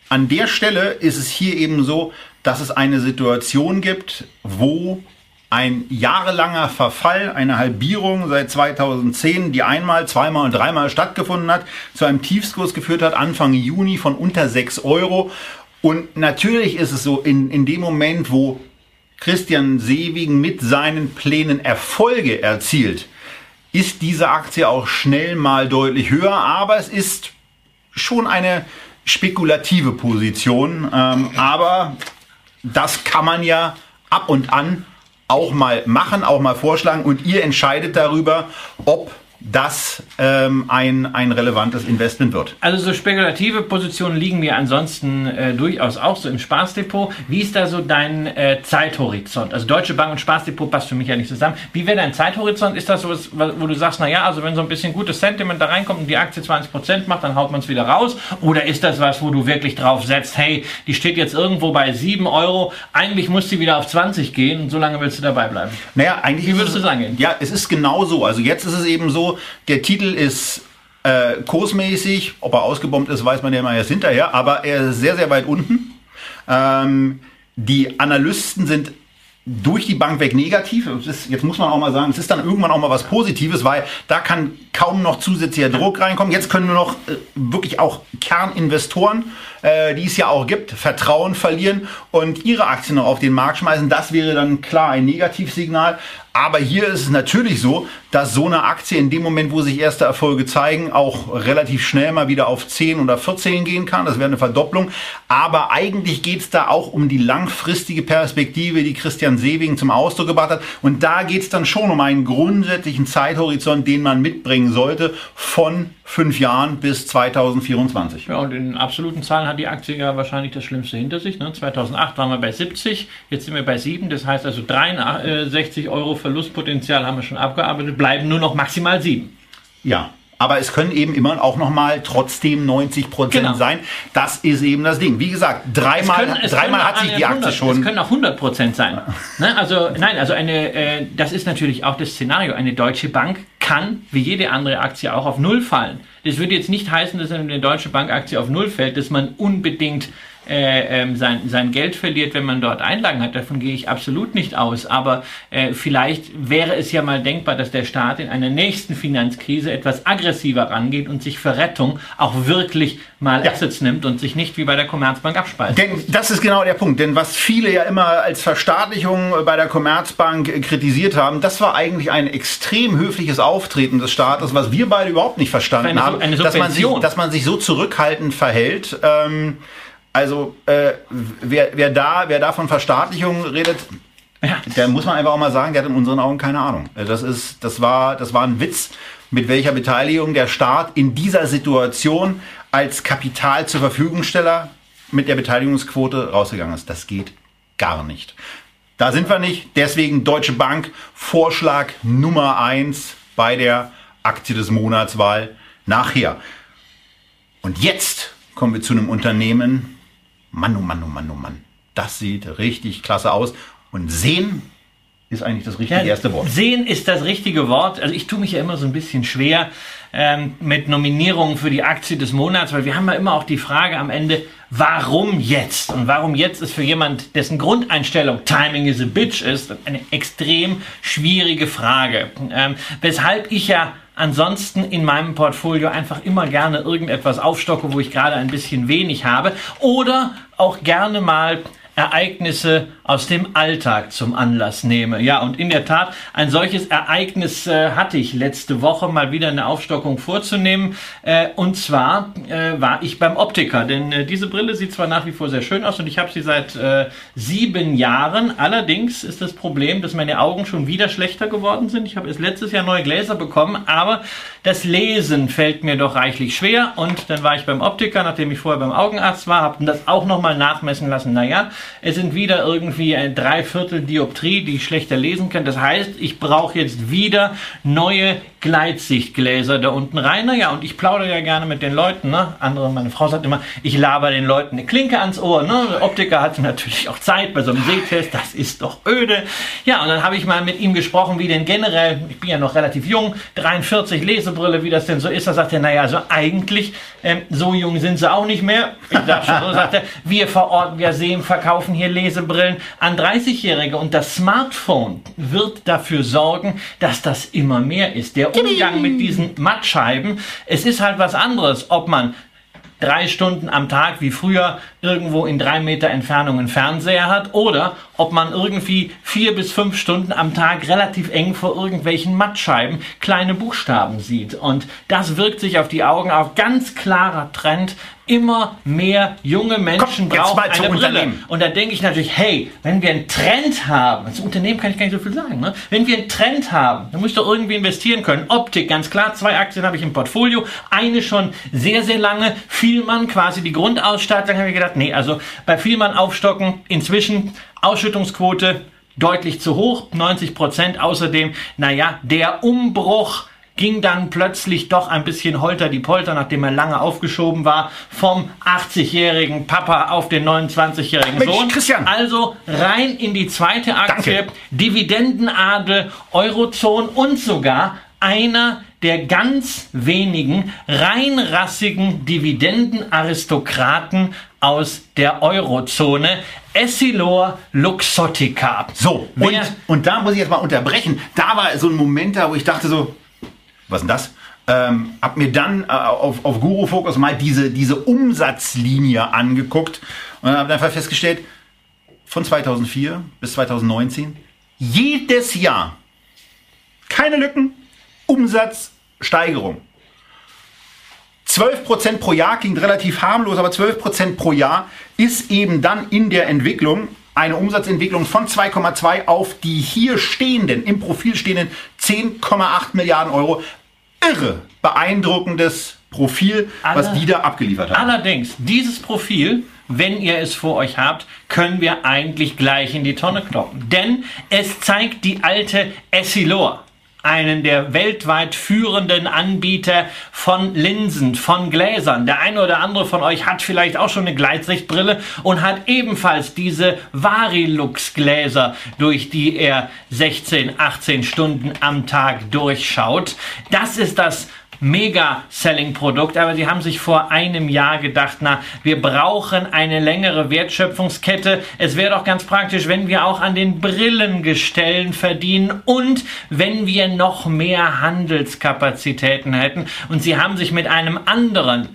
an der Stelle ist es hier eben so, dass es eine Situation gibt, wo ein jahrelanger Verfall, eine Halbierung seit 2010, die einmal, zweimal und dreimal stattgefunden hat, zu einem Tiefskurs geführt hat, Anfang Juni von unter 6 Euro. Und natürlich ist es so, in, in dem Moment, wo Christian Seewigen mit seinen Plänen Erfolge erzielt, ist diese Aktie auch schnell mal deutlich höher, aber es ist schon eine spekulative Position. Ähm, aber das kann man ja ab und an auch mal machen, auch mal vorschlagen und ihr entscheidet darüber, ob das ähm, ein, ein relevantes Investment wird. Also so spekulative Positionen liegen mir ansonsten äh, durchaus auch so im Spaßdepot. Wie ist da so dein äh, Zeithorizont? Also Deutsche Bank und Spaßdepot passt für mich ja nicht zusammen. Wie wäre dein Zeithorizont? Ist das so, wo du sagst, naja, also wenn so ein bisschen gutes Sentiment da reinkommt und die Aktie 20% macht, dann haut man es wieder raus? Oder ist das was, wo du wirklich drauf setzt, hey, die steht jetzt irgendwo bei 7 Euro, eigentlich muss sie wieder auf 20 gehen und so lange willst du dabei bleiben? Naja, eigentlich... Wie würdest du es angehen? Ja, es ist genau so. Also jetzt ist es eben so, der Titel ist äh, kursmäßig, ob er ausgebombt ist, weiß man ja mal erst hinterher, aber er ist sehr, sehr weit unten. Ähm, die Analysten sind durch die Bank weg negativ. Ist, jetzt muss man auch mal sagen, es ist dann irgendwann auch mal was Positives, weil da kann kaum noch zusätzlicher Druck reinkommen. Jetzt können wir noch äh, wirklich auch Kerninvestoren, äh, die es ja auch gibt, Vertrauen verlieren und ihre Aktien noch auf den Markt schmeißen. Das wäre dann klar ein Negativsignal. Aber hier ist es natürlich so, dass so eine Aktie in dem Moment, wo sich erste Erfolge zeigen, auch relativ schnell mal wieder auf 10 oder 14 gehen kann. Das wäre eine Verdopplung. Aber eigentlich geht es da auch um die langfristige Perspektive, die Christian Sewing zum Ausdruck gebracht hat. Und da geht es dann schon um einen grundsätzlichen Zeithorizont, den man mitbringen sollte von fünf Jahren bis 2024. Ja, und in absoluten Zahlen hat die Aktie ja wahrscheinlich das Schlimmste hinter sich. Ne? 2008 waren wir bei 70, jetzt sind wir bei 7. Das heißt also 63 Euro Verlustpotenzial haben wir schon abgearbeitet, bleiben nur noch maximal 7. Ja, aber es können eben immer auch noch mal trotzdem 90 Prozent genau. sein. Das ist eben das Ding. Wie gesagt, dreimal, können, dreimal hat sich die Aktie 100, schon. Es können auch 100 Prozent sein. ne? Also nein, also eine, äh, das ist natürlich auch das Szenario. Eine deutsche Bank kann, wie jede andere Aktie auch, auf Null fallen. Das würde jetzt nicht heißen, dass eine deutsche Bankaktie auf Null fällt, dass man unbedingt äh, ähm, sein, sein Geld verliert, wenn man dort Einlagen hat. Davon gehe ich absolut nicht aus. Aber äh, vielleicht wäre es ja mal denkbar, dass der Staat in einer nächsten Finanzkrise etwas aggressiver rangeht und sich für Rettung auch wirklich mal ja. Assets nimmt und sich nicht wie bei der Commerzbank abspeist. Denn das ist genau der Punkt. Denn was viele ja immer als Verstaatlichung bei der Commerzbank kritisiert haben, das war eigentlich ein extrem höfliches Auftreten des Staates, was wir beide überhaupt nicht verstanden eine, haben, eine dass, man sich, dass man sich so zurückhaltend verhält. Ähm, also äh, wer, wer, da, wer da von Verstaatlichung redet, ja. der muss man einfach auch mal sagen, der hat in unseren Augen keine Ahnung. Äh, das, ist, das, war, das war ein Witz, mit welcher Beteiligung der Staat in dieser Situation als Kapital zur Verfügungsteller mit der Beteiligungsquote rausgegangen ist. Das geht gar nicht. Da sind wir nicht. Deswegen Deutsche Bank Vorschlag Nummer eins bei der Aktie des Monatswahl nachher. Und jetzt kommen wir zu einem Unternehmen, Mann, oh Mann, oh Mann, oh Mann. Das sieht richtig klasse aus. Und sehen ist eigentlich das richtige ja, erste Wort. Sehen ist das richtige Wort. Also ich tue mich ja immer so ein bisschen schwer ähm, mit Nominierungen für die Aktie des Monats, weil wir haben ja immer auch die Frage am Ende, warum jetzt? Und warum jetzt ist für jemand, dessen Grundeinstellung Timing is a Bitch ist, eine extrem schwierige Frage. Ähm, weshalb ich ja ansonsten in meinem Portfolio einfach immer gerne irgendetwas aufstocke, wo ich gerade ein bisschen wenig habe oder auch gerne mal Ereignisse aus dem Alltag zum Anlass nehme. Ja, und in der Tat, ein solches Ereignis äh, hatte ich letzte Woche mal wieder eine Aufstockung vorzunehmen. Äh, und zwar äh, war ich beim Optiker, denn äh, diese Brille sieht zwar nach wie vor sehr schön aus und ich habe sie seit äh, sieben Jahren. Allerdings ist das Problem, dass meine Augen schon wieder schlechter geworden sind. Ich habe erst letztes Jahr neue Gläser bekommen, aber das Lesen fällt mir doch reichlich schwer. Und dann war ich beim Optiker, nachdem ich vorher beim Augenarzt war, habe das auch nochmal nachmessen lassen. Naja, es sind wieder irgendwie ein Dreiviertel Dioptrie, die ich schlechter lesen kann. Das heißt, ich brauche jetzt wieder neue Gleitsichtgläser da unten rein. Naja, und ich plaudere ja gerne mit den Leuten. Ne? Andere, meine Frau sagt immer, ich laber den Leuten eine Klinke ans Ohr. Ne? Der Optiker hat natürlich auch Zeit bei so einem Sehtest. Das ist doch öde. Ja, und dann habe ich mal mit ihm gesprochen, wie denn generell, ich bin ja noch relativ jung, 43 Lesebrille, wie das denn so ist. Da sagt er, naja, also eigentlich, ähm, so jung sind sie auch nicht mehr. Ich sag schon so, sagt er, wir verorten, wir sehen, verkaufen hier Lesebrillen an 30-Jährige und das Smartphone wird dafür sorgen, dass das immer mehr ist. Der Umgang mit diesen Mattscheiben, es ist halt was anderes, ob man drei Stunden am Tag wie früher irgendwo in drei Meter Entfernung einen Fernseher hat oder ob man irgendwie vier bis fünf Stunden am Tag relativ eng vor irgendwelchen Mattscheiben kleine Buchstaben sieht. Und das wirkt sich auf die Augen auf. Ganz klarer Trend immer mehr junge Menschen Komm, brauchen eine Brille. Und da denke ich natürlich, hey, wenn wir einen Trend haben, als Unternehmen kann ich gar nicht so viel sagen, ne? wenn wir einen Trend haben, dann muss ich doch irgendwie investieren können. Optik, ganz klar, zwei Aktien habe ich im Portfolio, eine schon sehr, sehr lange. Vielmann, quasi die Grundausstattung, habe ich gedacht, nee, also bei Vielmann aufstocken, inzwischen Ausschüttungsquote deutlich zu hoch, 90 Prozent. Außerdem, naja, der Umbruch ging dann plötzlich doch ein bisschen holter die Polter, nachdem er lange aufgeschoben war, vom 80-jährigen Papa auf den 29-jährigen Sohn. Christian. Also rein in die zweite Aktie, Danke. Dividendenadel, Eurozone und sogar einer der ganz wenigen reinrassigen Dividendenaristokraten aus der Eurozone. Essilor Luxottica. So, und, und da muss ich jetzt mal unterbrechen. Da war so ein Moment da, wo ich dachte so, was denn das? Ähm, hab mir dann äh, auf, auf Guru Focus mal diese, diese Umsatzlinie angeguckt und habe einfach festgestellt, von 2004 bis 2019, jedes Jahr, keine Lücken, Umsatzsteigerung. 12% pro Jahr klingt relativ harmlos, aber 12% pro Jahr ist eben dann in der Entwicklung eine Umsatzentwicklung von 2,2 auf die hier stehenden, im Profil stehenden 10,8 Milliarden Euro. Irre beeindruckendes Profil, was Alle- die da abgeliefert haben. Allerdings, dieses Profil, wenn ihr es vor euch habt, können wir eigentlich gleich in die Tonne kloppen. Denn es zeigt die alte Essilor, einen der weltweit führenden Anbieter von Linsen, von Gläsern. Der eine oder andere von euch hat vielleicht auch schon eine Gleitsichtbrille und hat ebenfalls diese Varilux-Gläser, durch die er 16, 18 Stunden am Tag durchschaut. Das ist das Mega-Selling-Produkt, aber sie haben sich vor einem Jahr gedacht, na, wir brauchen eine längere Wertschöpfungskette. Es wäre doch ganz praktisch, wenn wir auch an den Brillengestellen verdienen und wenn wir noch mehr Handelskapazitäten hätten. Und sie haben sich mit einem anderen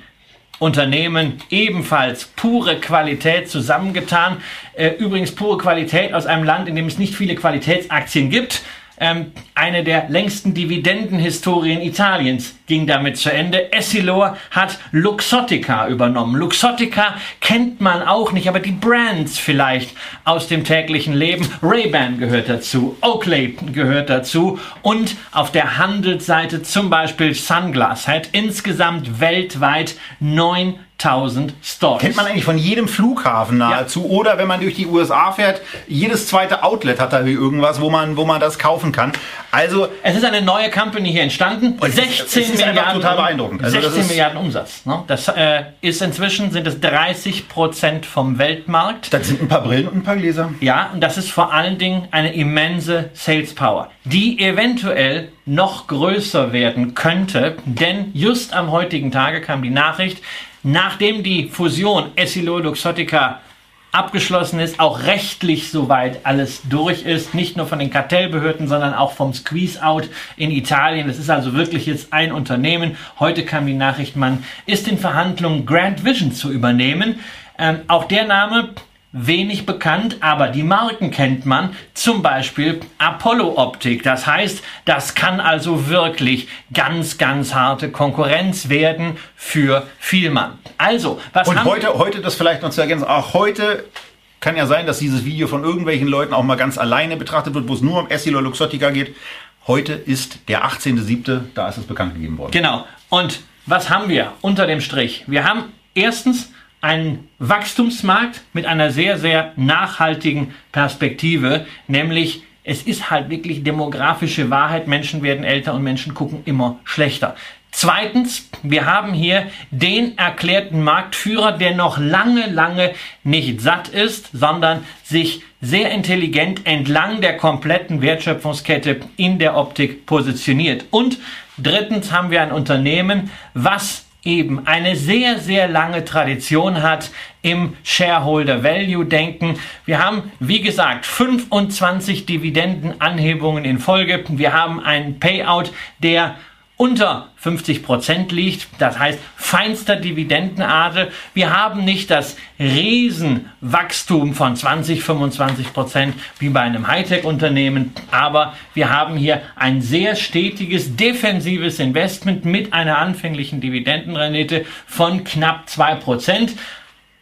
Unternehmen ebenfalls pure Qualität zusammengetan. Äh, übrigens pure Qualität aus einem Land, in dem es nicht viele Qualitätsaktien gibt. Ähm, eine der längsten Dividendenhistorien Italiens ging damit zu Ende. Essilor hat Luxottica übernommen. Luxottica kennt man auch nicht, aber die Brands vielleicht aus dem täglichen Leben. Ray-Ban gehört dazu, Oakley gehört dazu und auf der Handelsseite zum Beispiel Sunglass hat insgesamt weltweit 9000 Stores. Kennt man eigentlich von jedem Flughafen nahezu. Oder wenn man durch die USA fährt, jedes zweite Outlet hat da irgendwas, wo man, wo man das kaufen kann. Also Es ist eine neue Company hier entstanden. es ist- 16 es ist Milliarden, total beeindruckend. Also das 16 ist- Milliarden Umsatz. Ne? Das äh, ist inzwischen sind es 30 Prozent vom Weltmarkt. das sind ein paar Brillen und ein paar Gläser. Ja, und das ist vor allen Dingen eine immense Sales Power, die eventuell noch größer werden könnte, denn just am heutigen Tage kam die Nachricht, nachdem die Fusion Essilor Luxottica abgeschlossen ist, auch rechtlich soweit alles durch ist, nicht nur von den Kartellbehörden, sondern auch vom Squeeze-Out in Italien. Das ist also wirklich jetzt ein Unternehmen. Heute kam die Nachricht, man ist in Verhandlungen, Grand Vision zu übernehmen. Ähm, auch der Name wenig bekannt, aber die Marken kennt man, zum Beispiel Apollo Optik. Das heißt, das kann also wirklich ganz, ganz harte Konkurrenz werden für Vielmann. Also, was Und heute, heute das vielleicht noch zu ergänzen, auch heute kann ja sein, dass dieses Video von irgendwelchen Leuten auch mal ganz alleine betrachtet wird, wo es nur um Essilor Luxottica geht. Heute ist der 18.07., da ist es bekannt gegeben worden. Genau. Und was haben wir unter dem Strich? Wir haben erstens einen Wachstumsmarkt mit einer sehr, sehr nachhaltigen Perspektive, nämlich es ist halt wirklich demografische Wahrheit. Menschen werden älter und Menschen gucken immer schlechter. Zweitens, wir haben hier den erklärten Marktführer, der noch lange, lange nicht satt ist, sondern sich sehr intelligent entlang der kompletten Wertschöpfungskette in der Optik positioniert. Und drittens haben wir ein Unternehmen, was eben eine sehr, sehr lange Tradition hat im Shareholder Value Denken. Wir haben, wie gesagt, 25 Dividendenanhebungen in Folge. Wir haben einen Payout, der unter 50 Prozent liegt. Das heißt, feinster Dividendenadel. Wir haben nicht das Riesenwachstum von 20, 25 Prozent wie bei einem Hightech-Unternehmen, aber wir haben hier ein sehr stetiges, defensives Investment mit einer anfänglichen Dividendenrendite von knapp 2 Prozent.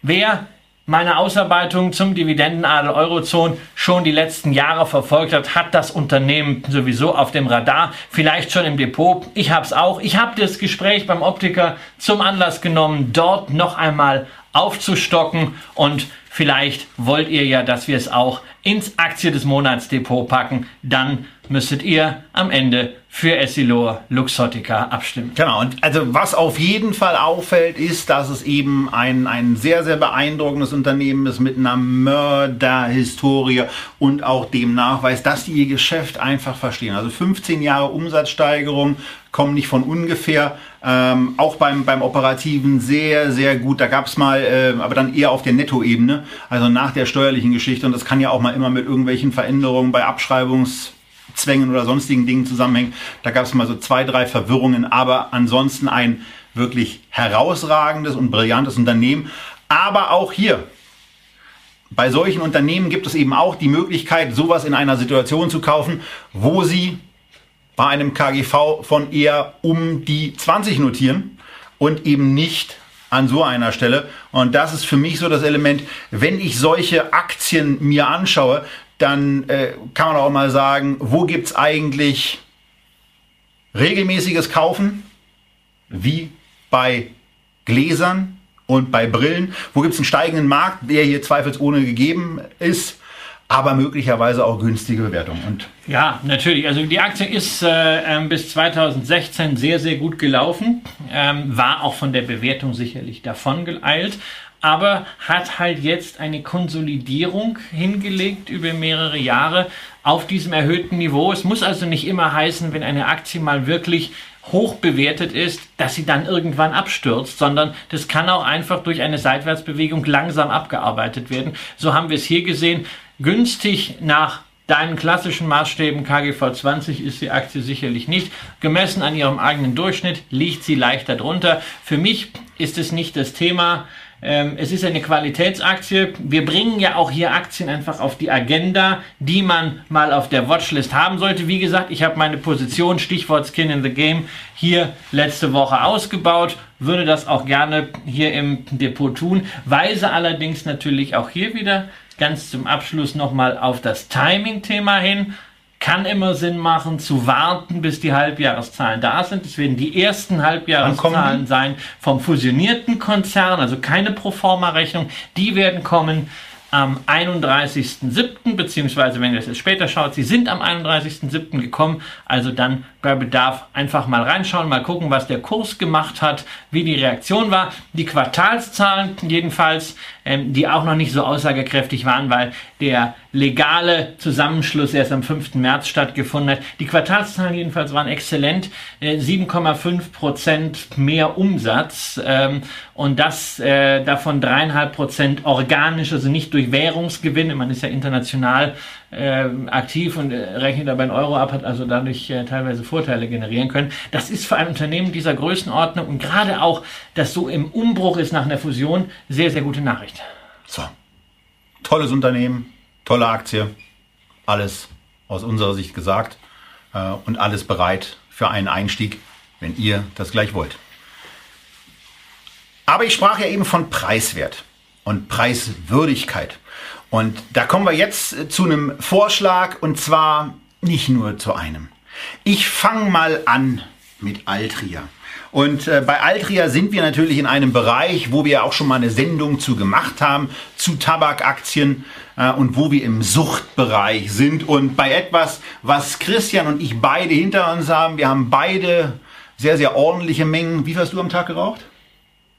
Wer meine Ausarbeitung zum Dividendenadel Eurozone schon die letzten Jahre verfolgt hat, hat das Unternehmen sowieso auf dem Radar, vielleicht schon im Depot. Ich habe es auch. Ich habe das Gespräch beim Optiker zum Anlass genommen, dort noch einmal aufzustocken und vielleicht wollt ihr ja, dass wir es auch ins Aktie des Monats Depot packen, dann müsstet ihr am Ende für Essilor Luxottica abstimmen. Genau, und also was auf jeden Fall auffällt, ist, dass es eben ein, ein sehr, sehr beeindruckendes Unternehmen ist mit einer Mörderhistorie und auch dem Nachweis, dass die ihr Geschäft einfach verstehen. Also 15 Jahre Umsatzsteigerung kommen nicht von ungefähr. Ähm, auch beim, beim Operativen sehr, sehr gut. Da gab es mal, äh, aber dann eher auf der Nettoebene, also nach der steuerlichen Geschichte. Und das kann ja auch mal immer mit irgendwelchen Veränderungen bei Abschreibungszwängen oder sonstigen Dingen zusammenhängen. Da gab es mal so zwei, drei Verwirrungen, aber ansonsten ein wirklich herausragendes und brillantes Unternehmen. Aber auch hier, bei solchen Unternehmen gibt es eben auch die Möglichkeit, sowas in einer Situation zu kaufen, wo sie bei einem KGV von eher um die 20 notieren und eben nicht an so einer Stelle. Und das ist für mich so das Element, wenn ich solche Aktien mir anschaue, dann äh, kann man auch mal sagen, wo gibt es eigentlich regelmäßiges Kaufen, wie bei Gläsern und bei Brillen. Wo gibt es einen steigenden Markt, der hier zweifelsohne gegeben ist aber möglicherweise auch günstige Bewertungen. Und ja, natürlich. Also die Aktie ist äh, ähm, bis 2016 sehr, sehr gut gelaufen, ähm, war auch von der Bewertung sicherlich davon geeilt, aber hat halt jetzt eine Konsolidierung hingelegt über mehrere Jahre auf diesem erhöhten Niveau. Es muss also nicht immer heißen, wenn eine Aktie mal wirklich hoch bewertet ist, dass sie dann irgendwann abstürzt, sondern das kann auch einfach durch eine Seitwärtsbewegung langsam abgearbeitet werden. So haben wir es hier gesehen günstig nach deinen klassischen Maßstäben KGV 20 ist die Aktie sicherlich nicht. Gemessen an ihrem eigenen Durchschnitt liegt sie leicht darunter. Für mich ist es nicht das Thema. Ähm, es ist eine Qualitätsaktie. Wir bringen ja auch hier Aktien einfach auf die Agenda, die man mal auf der Watchlist haben sollte. Wie gesagt, ich habe meine Position, Stichwort Skin in the Game, hier letzte Woche ausgebaut. Würde das auch gerne hier im Depot tun. Weise allerdings natürlich auch hier wieder ganz zum Abschluss nochmal auf das Timing-Thema hin. Kann immer Sinn machen, zu warten, bis die Halbjahreszahlen da sind. Es werden die ersten Halbjahreszahlen sein vom fusionierten Konzern, also keine Proforma-Rechnung. Die werden kommen am 31.07. beziehungsweise wenn ihr das jetzt später schaut, sie sind am 31.07. gekommen, also dann bei Bedarf einfach mal reinschauen, mal gucken, was der Kurs gemacht hat, wie die Reaktion war. Die Quartalszahlen jedenfalls, ähm, die auch noch nicht so aussagekräftig waren, weil der legale Zusammenschluss erst am 5. März stattgefunden hat. Die Quartalszahlen jedenfalls waren exzellent, äh, 7,5 Prozent mehr Umsatz ähm, und das äh, davon dreieinhalb Prozent organisch, also nicht durch Währungsgewinne. Man ist ja international äh, aktiv und äh, rechnet dabei einen Euro ab, hat also dadurch äh, teilweise Vorteile generieren können. Das ist für ein Unternehmen dieser Größenordnung und gerade auch, das so im Umbruch ist nach einer Fusion, sehr, sehr gute Nachricht. So. Tolles Unternehmen, tolle Aktie, alles aus unserer Sicht gesagt äh, und alles bereit für einen Einstieg, wenn ihr das gleich wollt. Aber ich sprach ja eben von Preiswert und Preiswürdigkeit. Und da kommen wir jetzt äh, zu einem Vorschlag und zwar nicht nur zu einem. Ich fange mal an mit Altria. Und äh, bei Altria sind wir natürlich in einem Bereich, wo wir auch schon mal eine Sendung zu gemacht haben, zu Tabakaktien äh, und wo wir im Suchtbereich sind. Und bei etwas, was Christian und ich beide hinter uns haben, wir haben beide sehr, sehr ordentliche Mengen. Wie viel hast du am Tag geraucht?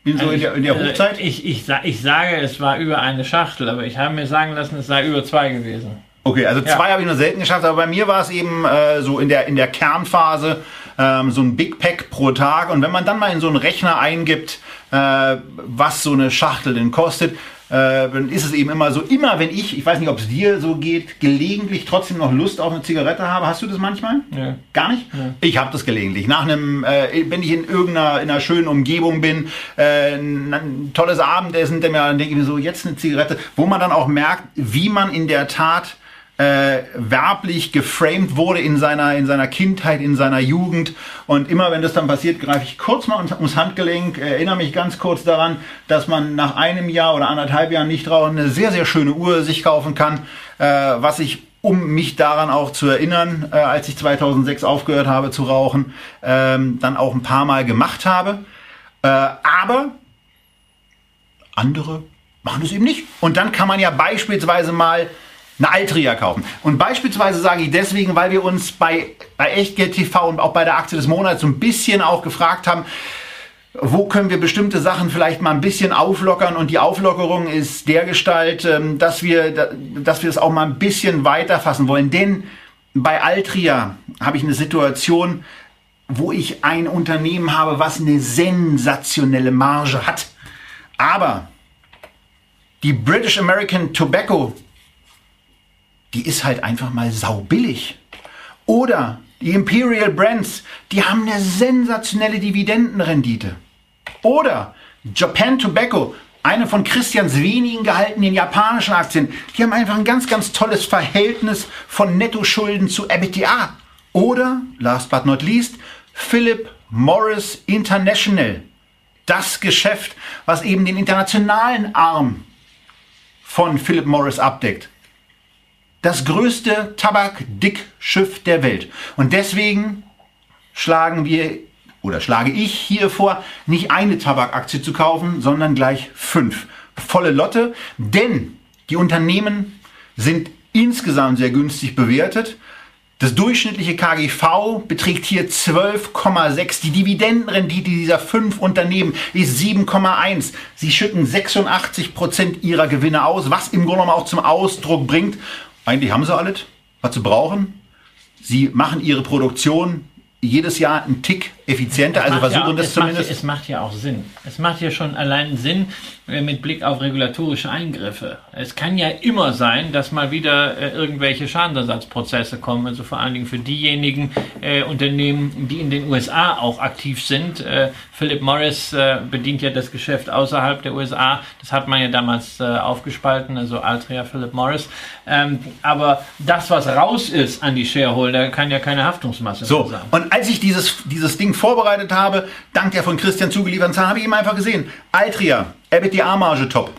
In, so also in, der, in der also Hochzeit? Ich, ich, ich sage, es war über eine Schachtel, aber ich habe mir sagen lassen, es sei über zwei gewesen. Okay, also zwei ja. habe ich nur selten geschafft, aber bei mir war es eben äh, so in der, in der Kernphase ähm, so ein Big Pack pro Tag. Und wenn man dann mal in so einen Rechner eingibt, äh, was so eine Schachtel denn kostet, äh, dann ist es eben immer so, immer wenn ich, ich weiß nicht, ob es dir so geht, gelegentlich trotzdem noch Lust auf eine Zigarette habe. Hast du das manchmal? Ja. Gar nicht? Ja. Ich habe das gelegentlich. Nach einem, äh, wenn ich in irgendeiner in einer schönen Umgebung bin, äh, ein tolles Abendessen, dann denke ich mir so, jetzt eine Zigarette, wo man dann auch merkt, wie man in der Tat äh, werblich geframed wurde in seiner, in seiner Kindheit, in seiner Jugend. Und immer wenn das dann passiert, greife ich kurz mal ums Handgelenk, erinnere mich ganz kurz daran, dass man nach einem Jahr oder anderthalb Jahren nicht rauchen eine sehr, sehr schöne Uhr sich kaufen kann, äh, was ich um mich daran auch zu erinnern, äh, als ich 2006 aufgehört habe zu rauchen, ähm, dann auch ein paar Mal gemacht habe. Äh, aber andere machen das eben nicht. Und dann kann man ja beispielsweise mal eine Altria kaufen. Und beispielsweise sage ich deswegen, weil wir uns bei, bei Echtgeld TV und auch bei der Aktie des Monats so ein bisschen auch gefragt haben, wo können wir bestimmte Sachen vielleicht mal ein bisschen auflockern und die Auflockerung ist der Gestalt, ähm, dass wir, dass wir es auch mal ein bisschen weiter fassen wollen. Denn bei Altria habe ich eine Situation, wo ich ein Unternehmen habe, was eine sensationelle Marge hat. Aber die British American Tobacco, die ist halt einfach mal saubillig. Oder die Imperial Brands, die haben eine sensationelle Dividendenrendite. Oder Japan Tobacco, eine von Christians wenigen gehaltenen japanischen Aktien, die haben einfach ein ganz, ganz tolles Verhältnis von Nettoschulden zu EBITDA. Oder, last but not least, Philip Morris International. Das Geschäft, was eben den internationalen Arm von Philip Morris abdeckt. Das größte Tabakdickschiff der Welt. Und deswegen schlagen wir oder schlage ich hier vor, nicht eine Tabakaktie zu kaufen, sondern gleich fünf. Volle Lotte, denn die Unternehmen sind insgesamt sehr günstig bewertet. Das durchschnittliche KGV beträgt hier 12,6. Die Dividendenrendite dieser fünf Unternehmen ist 7,1. Sie schütten 86 Prozent ihrer Gewinne aus, was im Grunde genommen auch zum Ausdruck bringt, eigentlich haben sie alles, was sie brauchen. Sie machen ihre Produktion jedes Jahr einen Tick effizienter, also versuchen ja, das zumindest. Macht, es macht ja auch Sinn. Es macht ja schon allein Sinn äh, mit Blick auf regulatorische Eingriffe. Es kann ja immer sein, dass mal wieder äh, irgendwelche Schadensersatzprozesse kommen, also vor allen Dingen für diejenigen äh, Unternehmen, die in den USA auch aktiv sind. Äh, Philip Morris äh, bedient ja das Geschäft außerhalb der USA. Das hat man ja damals äh, aufgespalten, also Altria Philip Morris. Ähm, aber das, was raus ist an die Shareholder, kann ja keine Haftungsmasse so, sein. Und als ich dieses, dieses Ding vorbereitet habe, dank der von Christian zugelieferten Zahlen, habe ich ihm einfach gesehen. Altria, EBITDA-Marge top.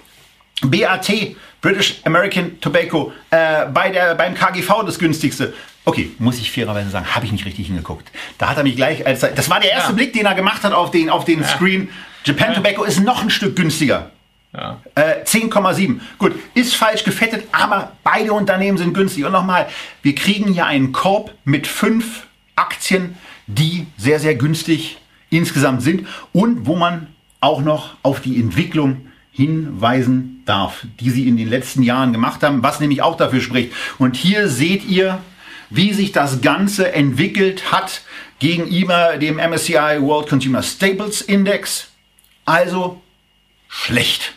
BAT, British American Tobacco, äh, bei der, beim KGV das günstigste. Okay, muss ich fairerweise sagen, habe ich nicht richtig hingeguckt. Da hat er mich gleich, als das war der erste ja. Blick, den er gemacht hat auf den, auf den ja. Screen. Japan ja. Tobacco ist noch ein Stück günstiger. Ja. Äh, 10,7. Gut, ist falsch gefettet, aber beide Unternehmen sind günstig. Und nochmal, wir kriegen hier einen Korb mit fünf Aktien, die sehr, sehr günstig insgesamt sind und wo man auch noch auf die Entwicklung hinweisen darf, die sie in den letzten Jahren gemacht haben, was nämlich auch dafür spricht. Und hier seht ihr, wie sich das Ganze entwickelt hat gegenüber dem MSCI World Consumer Staples Index. Also schlecht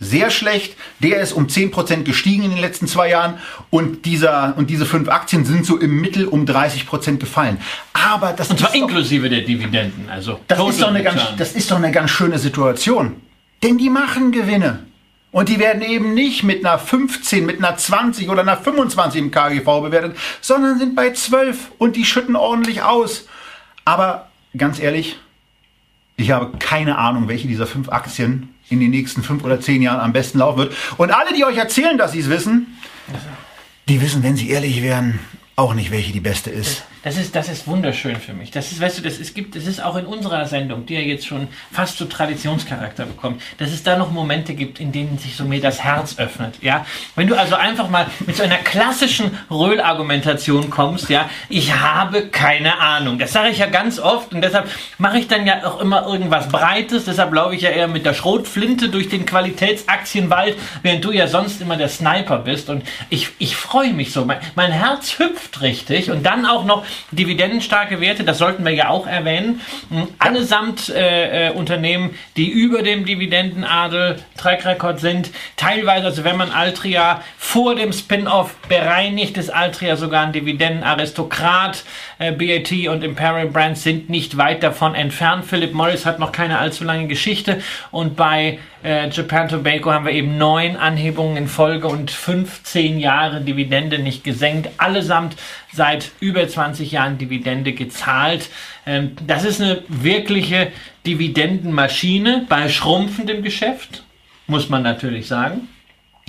sehr schlecht. Der ist um 10% gestiegen in den letzten zwei Jahren und, dieser, und diese fünf Aktien sind so im Mittel um 30% gefallen. Aber das und zwar inklusive der Dividenden. Also das ist, doch eine ganz, das ist doch eine ganz schöne Situation. Denn die machen Gewinne. Und die werden eben nicht mit einer 15, mit einer 20 oder einer 25 im KGV bewertet, sondern sind bei 12 und die schütten ordentlich aus. Aber ganz ehrlich, ich habe keine Ahnung, welche dieser fünf Aktien in den nächsten fünf oder zehn Jahren am besten laufen wird. Und alle, die euch erzählen, dass sie es wissen, die wissen, wenn sie ehrlich wären, auch nicht, welche die beste ist. Das ist, das ist wunderschön für mich. Das ist, weißt du, das ist, gibt, das ist auch in unserer Sendung, die ja jetzt schon fast so Traditionscharakter bekommt, dass es da noch Momente gibt, in denen sich so mir das Herz öffnet, ja. Wenn du also einfach mal mit so einer klassischen Röhl-Argumentation kommst, ja, ich habe keine Ahnung. Das sage ich ja ganz oft und deshalb mache ich dann ja auch immer irgendwas Breites, deshalb laufe ich ja eher mit der Schrotflinte durch den Qualitätsaktienwald, während du ja sonst immer der Sniper bist und ich, ich freue mich so. Mein, mein Herz hüpft richtig und dann auch noch dividendenstarke Werte, das sollten wir ja auch erwähnen. Hm, allesamt äh, äh, Unternehmen, die über dem Dividendenadel Track sind. Teilweise, also wenn man Altria vor dem Spin-off bereinigt, ist Altria sogar ein Dividendenaristokrat. Äh, BAT und Imperial Brands sind nicht weit davon entfernt. Philip Morris hat noch keine allzu lange Geschichte und bei äh, Japan Tobacco haben wir eben neun Anhebungen in Folge und 15 Jahre Dividende nicht gesenkt. Allesamt seit über 20 Jahren Dividende gezahlt. Ähm, das ist eine wirkliche Dividendenmaschine bei schrumpfendem Geschäft, muss man natürlich sagen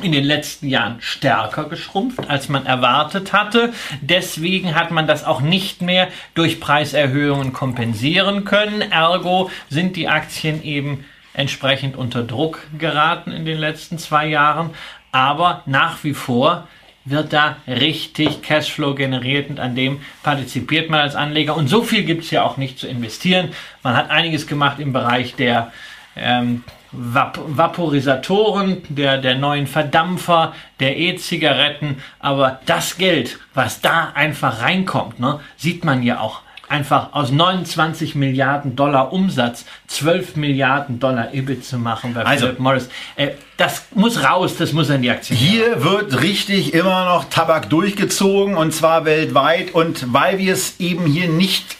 in den letzten Jahren stärker geschrumpft, als man erwartet hatte. Deswegen hat man das auch nicht mehr durch Preiserhöhungen kompensieren können. Ergo sind die Aktien eben entsprechend unter Druck geraten in den letzten zwei Jahren. aber nach wie vor wird da richtig Cashflow generiert und an dem partizipiert man als Anleger. Und so viel gibt es ja auch nicht zu investieren. Man hat einiges gemacht im Bereich der ähm, Vap Vaporisatoren, der, der neuen Verdampfer, der E-Zigaretten. Aber das Geld, was da einfach reinkommt, ne, sieht man ja auch einfach aus 29 Milliarden Dollar Umsatz 12 Milliarden Dollar EBIT zu machen bei also, Philip Morris. Äh, das muss raus, das muss in die Aktie. Hier wird richtig immer noch Tabak durchgezogen und zwar weltweit und weil wir es eben hier nicht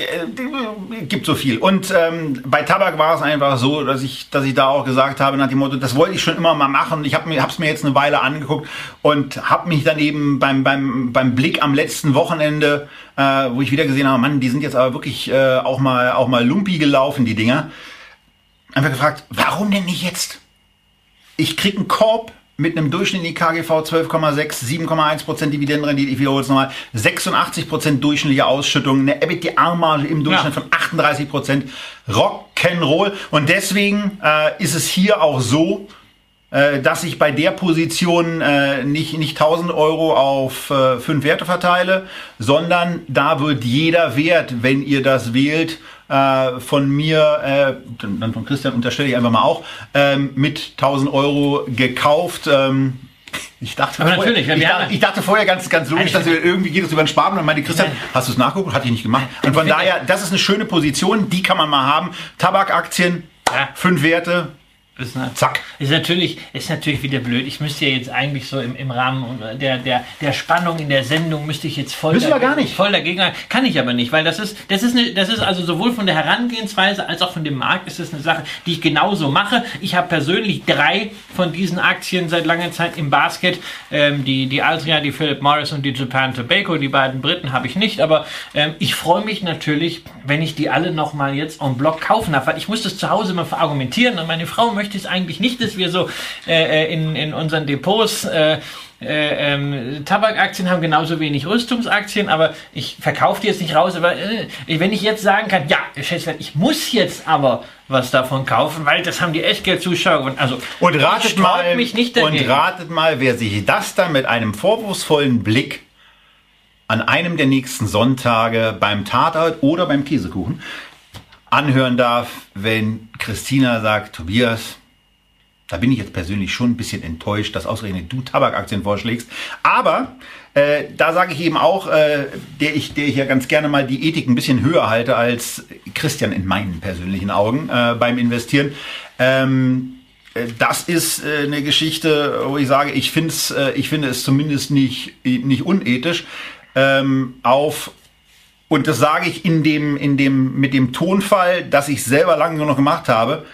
äh, gibt so viel. Und ähm, bei Tabak war es einfach so, dass ich, dass ich da auch gesagt habe nach dem Motto, das wollte ich schon immer mal machen. Ich habe mir, mir jetzt eine Weile angeguckt und habe mich dann eben beim, beim, beim Blick am letzten Wochenende, äh, wo ich wieder gesehen habe, Mann, die sind jetzt aber wirklich äh, auch mal auch mal lumpi gelaufen, die Dinger. Einfach gefragt, warum denn nicht jetzt? Ich krieg einen Korb mit einem durchschnittlichen KGV 12,6, 7,1% Dividendenrendite, ich wiederhole es nochmal, 86% durchschnittliche Ausschüttung, eine EBITDA-Marge im Durchschnitt ja. von 38%, Rock'n'Roll. Und deswegen äh, ist es hier auch so, äh, dass ich bei der Position äh, nicht, nicht 1000 Euro auf äh, fünf Werte verteile, sondern da wird jeder Wert, wenn ihr das wählt, äh, von mir, äh, dann von Christian unterstelle ich einfach mal auch, ähm, mit 1000 Euro gekauft. Ähm, ich dachte, Aber vorher, natürlich, ich, dachte, ich dachte vorher ganz, ganz logisch, dass irgendwie geht es über den Sparplan. Und meinte Christian, hast du es nachgeguckt? Hatte ich nicht gemacht. Und von daher, das ist eine schöne Position, die kann man mal haben. Tabakaktien, fünf Werte, ist, ne, Zack. Ist natürlich, ist natürlich wieder blöd. Ich müsste ja jetzt eigentlich so im, im Rahmen der, der, der Spannung in der Sendung müsste ich jetzt voll, dagegen, gar nicht. voll dagegen Kann ich aber nicht, weil das ist, das ist eine, das ist also sowohl von der Herangehensweise als auch von dem Markt ist es eine Sache, die ich genauso mache. Ich habe persönlich drei von diesen Aktien seit langer Zeit im Basket. Ähm, die, die Altria, die Philip Morris und die Japan Tobacco, die beiden Briten habe ich nicht, aber ähm, ich freue mich natürlich, wenn ich die alle nochmal jetzt en bloc kaufen darf, weil ich muss das zu Hause mal verargumentieren und meine Frau möchte möchte es eigentlich nicht, dass wir so äh, äh, in, in unseren Depots äh, äh, ähm, Tabakaktien haben genauso wenig Rüstungsaktien, aber ich verkaufe die jetzt nicht raus. Aber äh, wenn ich jetzt sagen kann, ja, ich muss jetzt aber was davon kaufen, weil das haben die Echtgeldzuschauer. Also und ratet mal, mich nicht und ratet mal, wer sich das dann mit einem vorwurfsvollen Blick an einem der nächsten Sonntage beim Tatort oder beim Käsekuchen anhören darf, wenn Christina sagt, Tobias, da bin ich jetzt persönlich schon ein bisschen enttäuscht, dass ausgerechnet du Tabakaktien vorschlägst. Aber äh, da sage ich eben auch, äh, der, ich, der ich ja ganz gerne mal die Ethik ein bisschen höher halte als Christian in meinen persönlichen Augen äh, beim Investieren. Ähm, äh, das ist äh, eine Geschichte, wo ich sage, ich, find's, äh, ich finde es zumindest nicht, nicht unethisch, ähm, auf und das sage ich in dem, in dem, mit dem Tonfall, dass ich selber lange genug gemacht habe,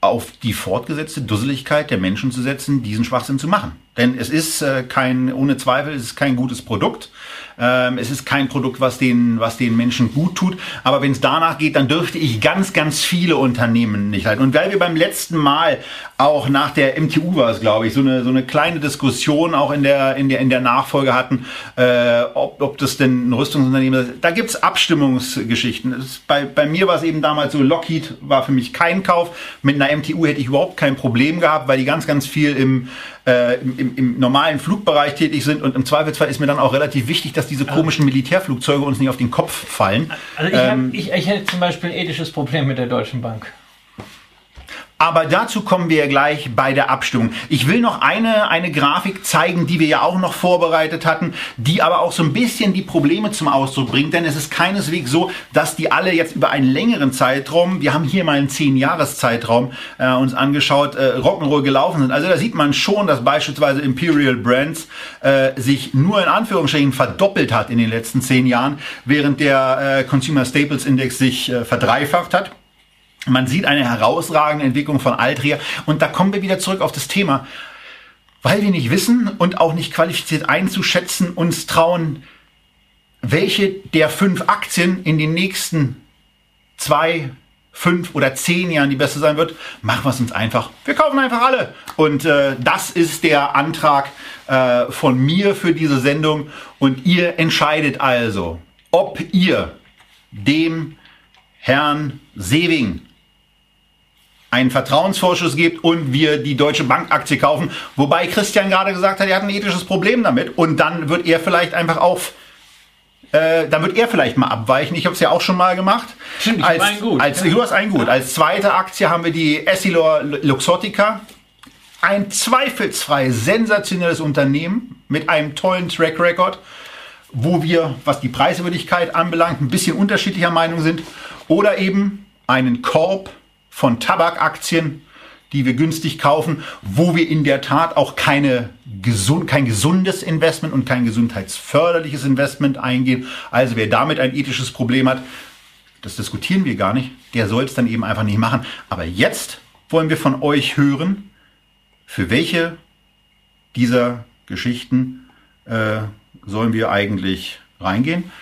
auf die fortgesetzte Dusseligkeit der Menschen zu setzen, diesen Schwachsinn zu machen. Denn es ist äh, kein, ohne Zweifel, es ist kein gutes Produkt. Ähm, es ist kein Produkt, was den, was den Menschen gut tut. Aber wenn es danach geht, dann dürfte ich ganz, ganz viele Unternehmen nicht halten. Und weil wir beim letzten Mal auch nach der MTU war es, glaube ich, so eine, so eine kleine Diskussion auch in der, in der, in der Nachfolge hatten, äh, ob, ob das denn ein Rüstungsunternehmen ist. Da gibt's Abstimmungsgeschichten. Ist, bei, bei mir war es eben damals so, Lockheed war für mich kein Kauf. Mit einer MTU hätte ich überhaupt kein Problem gehabt, weil die ganz, ganz viel im äh, im, im, normalen Flugbereich tätig sind und im Zweifelsfall ist mir dann auch relativ wichtig, dass diese komischen Militärflugzeuge uns nicht auf den Kopf fallen. Also ich, ähm, hab, ich, ich hätte zum Beispiel ein ethisches Problem mit der Deutschen Bank. Aber dazu kommen wir ja gleich bei der Abstimmung. Ich will noch eine, eine Grafik zeigen, die wir ja auch noch vorbereitet hatten, die aber auch so ein bisschen die Probleme zum Ausdruck bringt, denn es ist keineswegs so, dass die alle jetzt über einen längeren Zeitraum, wir haben hier mal einen 10-Jahres-Zeitraum äh, uns angeschaut, äh, Rock'n'Roll gelaufen sind. Also da sieht man schon, dass beispielsweise Imperial Brands äh, sich nur in Anführungsstrichen verdoppelt hat in den letzten 10 Jahren, während der äh, Consumer Staples Index sich äh, verdreifacht hat. Man sieht eine herausragende Entwicklung von Altria und da kommen wir wieder zurück auf das Thema. Weil wir nicht wissen und auch nicht qualifiziert einzuschätzen, uns trauen, welche der fünf Aktien in den nächsten zwei, fünf oder zehn Jahren die beste sein wird, machen wir es uns einfach. Wir kaufen einfach alle. Und äh, das ist der Antrag äh, von mir für diese Sendung. Und ihr entscheidet also, ob ihr dem Herrn Sewing einen Vertrauensvorschuss gibt und wir die Deutsche Bank Aktie kaufen. Wobei Christian gerade gesagt hat, er hat ein ethisches Problem damit und dann wird er vielleicht einfach auf äh, dann wird er vielleicht mal abweichen. Ich habe es ja auch schon mal gemacht. Stimmt, ich als, einen gut. Als, Ja. Du hast einen gut. Als zweite Aktie haben wir die Essilor Luxottica. Ein zweifelsfrei sensationelles Unternehmen mit einem tollen Track Record, wo wir, was die Preiswürdigkeit anbelangt, ein bisschen unterschiedlicher Meinung sind. Oder eben einen Korb von Tabakaktien, die wir günstig kaufen, wo wir in der Tat auch keine gesund, kein gesundes Investment und kein gesundheitsförderliches Investment eingehen. Also wer damit ein ethisches Problem hat, das diskutieren wir gar nicht, der soll es dann eben einfach nicht machen. Aber jetzt wollen wir von euch hören, für welche dieser Geschichten äh, sollen wir eigentlich reingehen.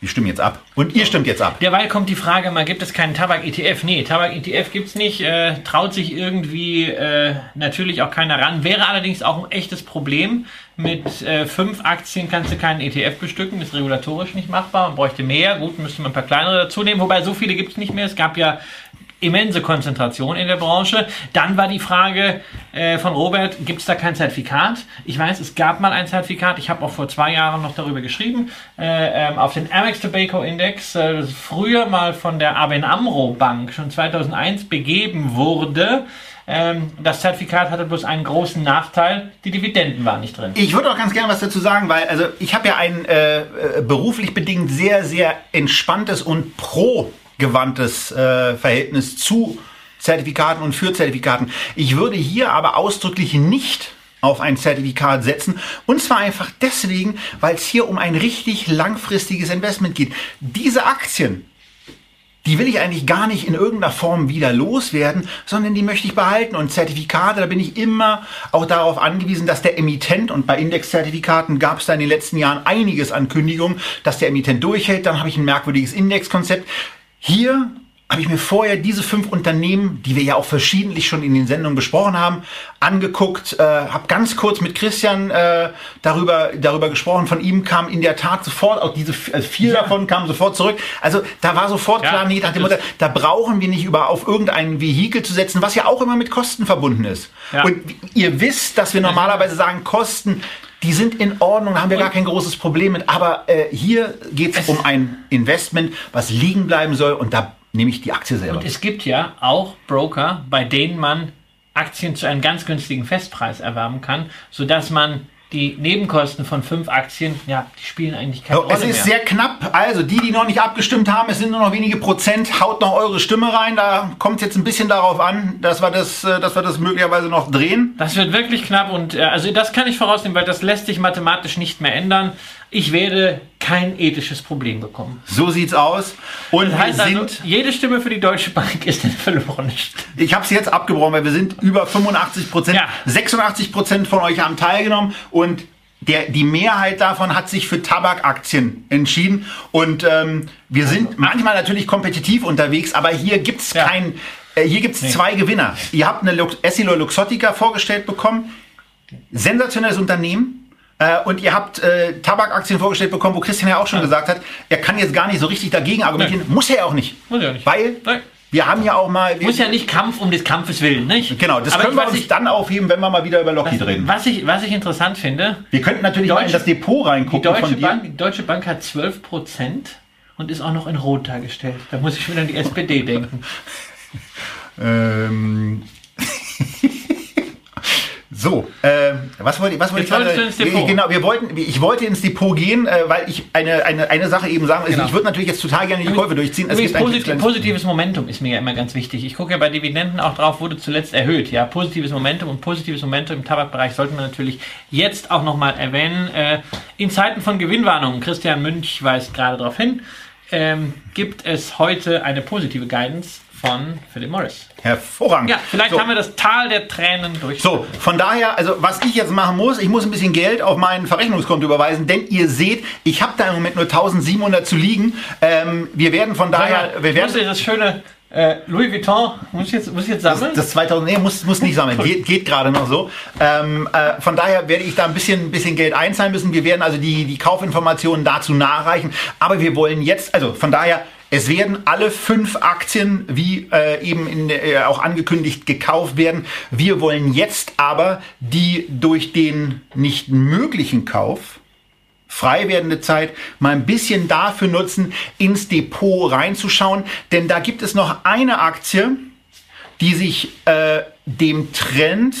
Wir stimmen jetzt ab. Und ihr stimmt jetzt ab. Derweil kommt die Frage, mal gibt es keinen Tabak-ETF? Nee, Tabak-ETF gibt es nicht, äh, traut sich irgendwie äh, natürlich auch keiner ran. Wäre allerdings auch ein echtes Problem. Mit äh, fünf Aktien kannst du keinen ETF bestücken, ist regulatorisch nicht machbar. Man bräuchte mehr, gut, müsste man ein paar kleinere dazu nehmen, wobei so viele gibt es nicht mehr. Es gab ja immense Konzentration in der Branche. Dann war die Frage äh, von Robert, gibt es da kein Zertifikat? Ich weiß, es gab mal ein Zertifikat. Ich habe auch vor zwei Jahren noch darüber geschrieben. Äh, ähm, auf den Amex Tobacco Index, äh, früher mal von der ABN AMRO Bank schon 2001 begeben wurde. Ähm, das Zertifikat hatte bloß einen großen Nachteil, die Dividenden waren nicht drin. Ich würde auch ganz gerne was dazu sagen, weil also ich habe ja ein äh, äh, beruflich bedingt sehr, sehr entspanntes und pro-gewandtes äh, Verhältnis zu Zertifikaten und für Zertifikaten. Ich würde hier aber ausdrücklich nicht auf ein Zertifikat setzen. Und zwar einfach deswegen, weil es hier um ein richtig langfristiges Investment geht. Diese Aktien, die will ich eigentlich gar nicht in irgendeiner Form wieder loswerden, sondern die möchte ich behalten. Und Zertifikate, da bin ich immer auch darauf angewiesen, dass der Emittent, und bei Indexzertifikaten gab es da in den letzten Jahren einiges an Kündigungen, dass der Emittent durchhält. Dann habe ich ein merkwürdiges Indexkonzept. Hier habe ich mir vorher diese fünf Unternehmen, die wir ja auch verschiedentlich schon in den Sendungen besprochen haben, angeguckt, äh, habe ganz kurz mit Christian äh, darüber, darüber gesprochen. Von ihm kam in der Tat sofort, auch diese äh, vier Ja. davon kamen sofort zurück. Also da war sofort Ja, klar, nee, nach dem Motto, da brauchen wir nicht über auf irgendein Vehikel zu setzen, was ja auch immer mit Kosten verbunden ist. Ja. Und ihr wisst, dass wir normalerweise sagen, Kosten, die sind in Ordnung, haben wir gar kein großes Problem mit. Aber äh, hier geht es um ein Investment, was liegen bleiben soll und da nehme ich die Aktie selber. Und es gibt ja auch Broker, bei denen man Aktien zu einem ganz günstigen Festpreis erwerben kann, sodass man die Nebenkosten von fünf Aktien, ja, die spielen eigentlich keine So, Rolle es ist mehr. sehr knapp. Also die, die noch nicht abgestimmt haben, es sind nur noch wenige Prozent. Haut noch eure Stimme rein. Da kommt es jetzt ein bisschen darauf an, dass wir das, äh, dass wir das möglicherweise noch drehen. Das wird wirklich knapp und äh, also das kann ich vorausnehmen, weil das lässt sich mathematisch nicht mehr ändern. Ich werde kein ethisches Problem bekommen. So sieht's aus. Und Das heißt wir also, sind, jede Stimme für die Deutsche Bank ist eine verlorene Stimme. ich habe es jetzt abgebrochen, weil wir sind über 85 Prozent. Ja. 86 Prozent von euch haben teilgenommen und der, die Mehrheit davon hat sich für Tabakaktien entschieden. Und ähm, wir sind manchmal natürlich kompetitiv unterwegs, aber hier gibt's Ja. kein, äh, hier gibt's zwei Gewinner. Ihr habt eine Lux Essilor Luxottica vorgestellt bekommen. sensationelles Unternehmen. Äh, und ihr habt äh, Tabakaktien vorgestellt bekommen, wo Christian ja auch schon gesagt hat, er kann jetzt gar nicht so richtig dagegen argumentieren. Muss er ja auch nicht. Muss er nicht. Weil Nein. wir haben ja auch mal. Muss ja nicht Kampf um des Kampfes willen, nicht? Genau, das Aber können ich, wir uns ich, dann aufheben, wenn wir mal wieder über Lockheed reden. was ich, was ich interessant finde, Wir könnten natürlich mal in Deutsche- das Depot die reingucken Deutsche von dir. Bank, die Deutsche Bank hat 12 Prozent und ist auch noch in Rot dargestellt. Da muss ich wieder an die SPD denken. [laughs] Ähm. [laughs] So, äh, was wollte ich, was wollte ich gerade- Depot. Genau, wir wollten, ich wollte ins Depot gehen, äh, weil ich eine, eine, eine Sache eben sagen, also Genau. ich würde natürlich jetzt total gerne die Käufe durchziehen. Es posit positives Momentum ist mir ja immer ganz wichtig. Ich gucke ja bei Dividenden auch drauf, wurde zuletzt erhöht. Ja, positives Momentum und positives Momentum im Tabakbereich sollten wir natürlich jetzt auch nochmal erwähnen. Äh, in Zeiten von Gewinnwarnungen, Christian Münch weist gerade darauf hin, ähm, gibt es heute eine positive Guidance von Philip Morris. Hervorragend. Ja, vielleicht so. haben wir das Tal der Tränen durch. So, von daher, also was ich jetzt machen muss, ich muss ein bisschen Geld auf mein Verrechnungskonto überweisen, denn ihr seht, ich habe da im Moment nur 1700 zu liegen. Ähm, wir werden von daher, wir ich werden das schöne äh, Louis Vuitton, muss ich jetzt, muss ich jetzt sammeln? das 2000, nee, muss, muss nicht sammeln, [laughs] geht, geht gerade noch so. Ähm, äh, von daher werde ich da ein bisschen, bisschen Geld einzahlen müssen. Wir werden also die, die Kaufinformationen dazu nachreichen. Aber wir wollen jetzt, also von daher, Es werden alle fünf Aktien, wie äh, eben in, äh, auch angekündigt, gekauft werden. Wir wollen jetzt aber die durch den nicht möglichen Kauf frei werdende Zeit mal ein bisschen dafür nutzen, ins Depot reinzuschauen. Denn da gibt es noch eine Aktie, die sich äh, dem Trend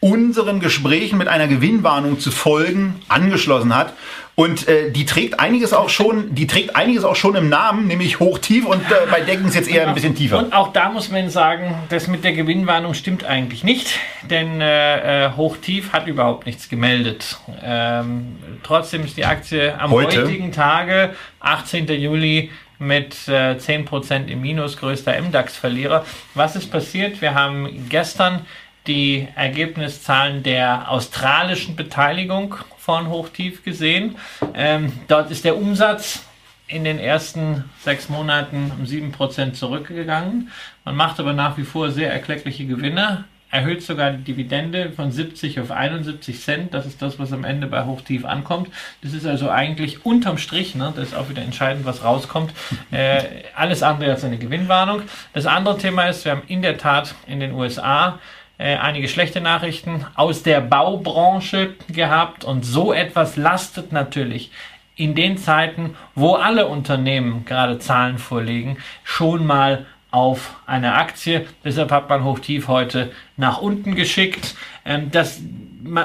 unseren Gesprächen mit einer Gewinnwarnung zu folgen angeschlossen hat. Und äh, die trägt einiges auch schon, die trägt einiges auch schon im Namen, nämlich hochtief und äh, bei Decken ist jetzt eher ein bisschen tiefer. Und auch da muss man sagen, das mit der Gewinnwarnung stimmt eigentlich nicht, denn äh, äh hochtief hat überhaupt nichts gemeldet. Ähm, trotzdem ist die Aktie am Heute? heutigen Tage, 18. Juli, mit äh, 10% im Minus, größter MDAX-Verlierer. Was ist passiert? Wir haben gestern die Ergebniszahlen der australischen Beteiligung von Hochtief gesehen. Ähm, dort ist der Umsatz in den ersten sechs Monaten um 7% zurückgegangen. Man macht aber nach wie vor sehr erkleckliche Gewinne, erhöht sogar die Dividende von 70 auf 71 Cent. Das ist das, was am Ende bei Hochtief ankommt. Das ist also eigentlich unterm Strich, ne, das ist auch wieder entscheidend, was rauskommt. Äh, alles andere als eine Gewinnwarnung. Das andere Thema ist, wir haben in der Tat in den USA äh, einige schlechte Nachrichten aus der Baubranche gehabt und so etwas lastet natürlich in den Zeiten, wo alle Unternehmen gerade Zahlen vorlegen, schon mal auf eine Aktie. Deshalb hat man Hochtief heute nach unten geschickt. Ähm, dass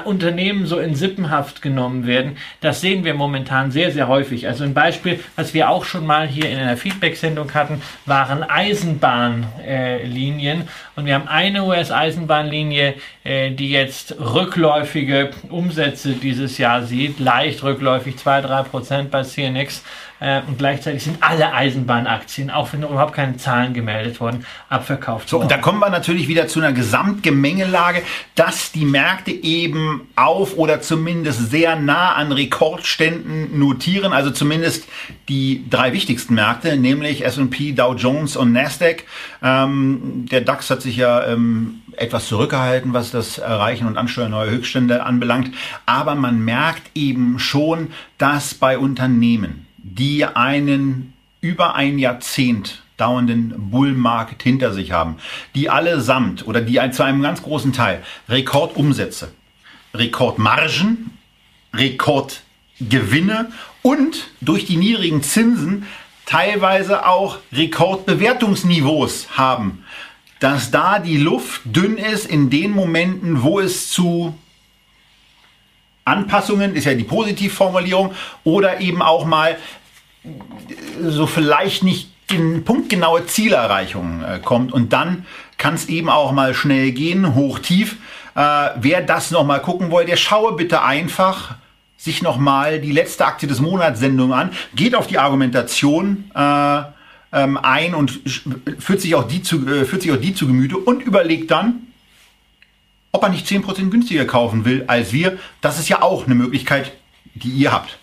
Unternehmen so in Sippenhaft genommen werden, das sehen wir momentan sehr, sehr häufig. Also ein Beispiel, was wir auch schon mal hier in einer Feedback-Sendung hatten, waren Eisenbahnlinien. Und wir haben eine US-Eisenbahnlinie, äh, die jetzt rückläufige Umsätze dieses Jahr sieht, leicht rückläufig, 2-3 Prozent bei CNX. Äh, und gleichzeitig sind alle Eisenbahnaktien, auch wenn überhaupt keine Zahlen gemeldet wurden, abverkauft so. Und da kommen wir natürlich wieder zu einer Gesamtgemengelage, dass die Märkte eben auf oder zumindest sehr nah an Rekordständen notieren, also zumindest die drei wichtigsten Märkte, nämlich S&P, Dow Jones und Nasdaq. Ähm, der DAX hat sich ja ähm, etwas zurückgehalten, was das Erreichen und Ansteuern neuer Höchststände anbelangt. Aber man merkt eben schon, dass bei Unternehmen, die einen über ein Jahrzehnt dauernden Bullmarkt hinter sich haben, die allesamt oder die zu einem ganz großen Teil Rekordumsätze, Rekordmargen, Rekordgewinne und durch die niedrigen Zinsen teilweise auch Rekordbewertungsniveaus haben, dass da die Luft dünn ist in den Momenten, wo es zu Anpassungen, ist ja die Positivformulierung, oder eben auch mal so vielleicht nicht in punktgenaue Zielerreichung äh, kommt. Und dann kann es eben auch mal schnell gehen, hoch, tief. Äh, wer das nochmal gucken will, der schaue bitte einfach sich nochmal die letzte Aktie des Monats Sendung an, geht auf die Argumentation äh, ähm, ein und führt sich, auch die zu, äh, führt sich auch die zu Gemüte und überlegt dann, ob er nicht 10% günstiger kaufen will als wir. Das ist ja auch eine Möglichkeit, die ihr habt.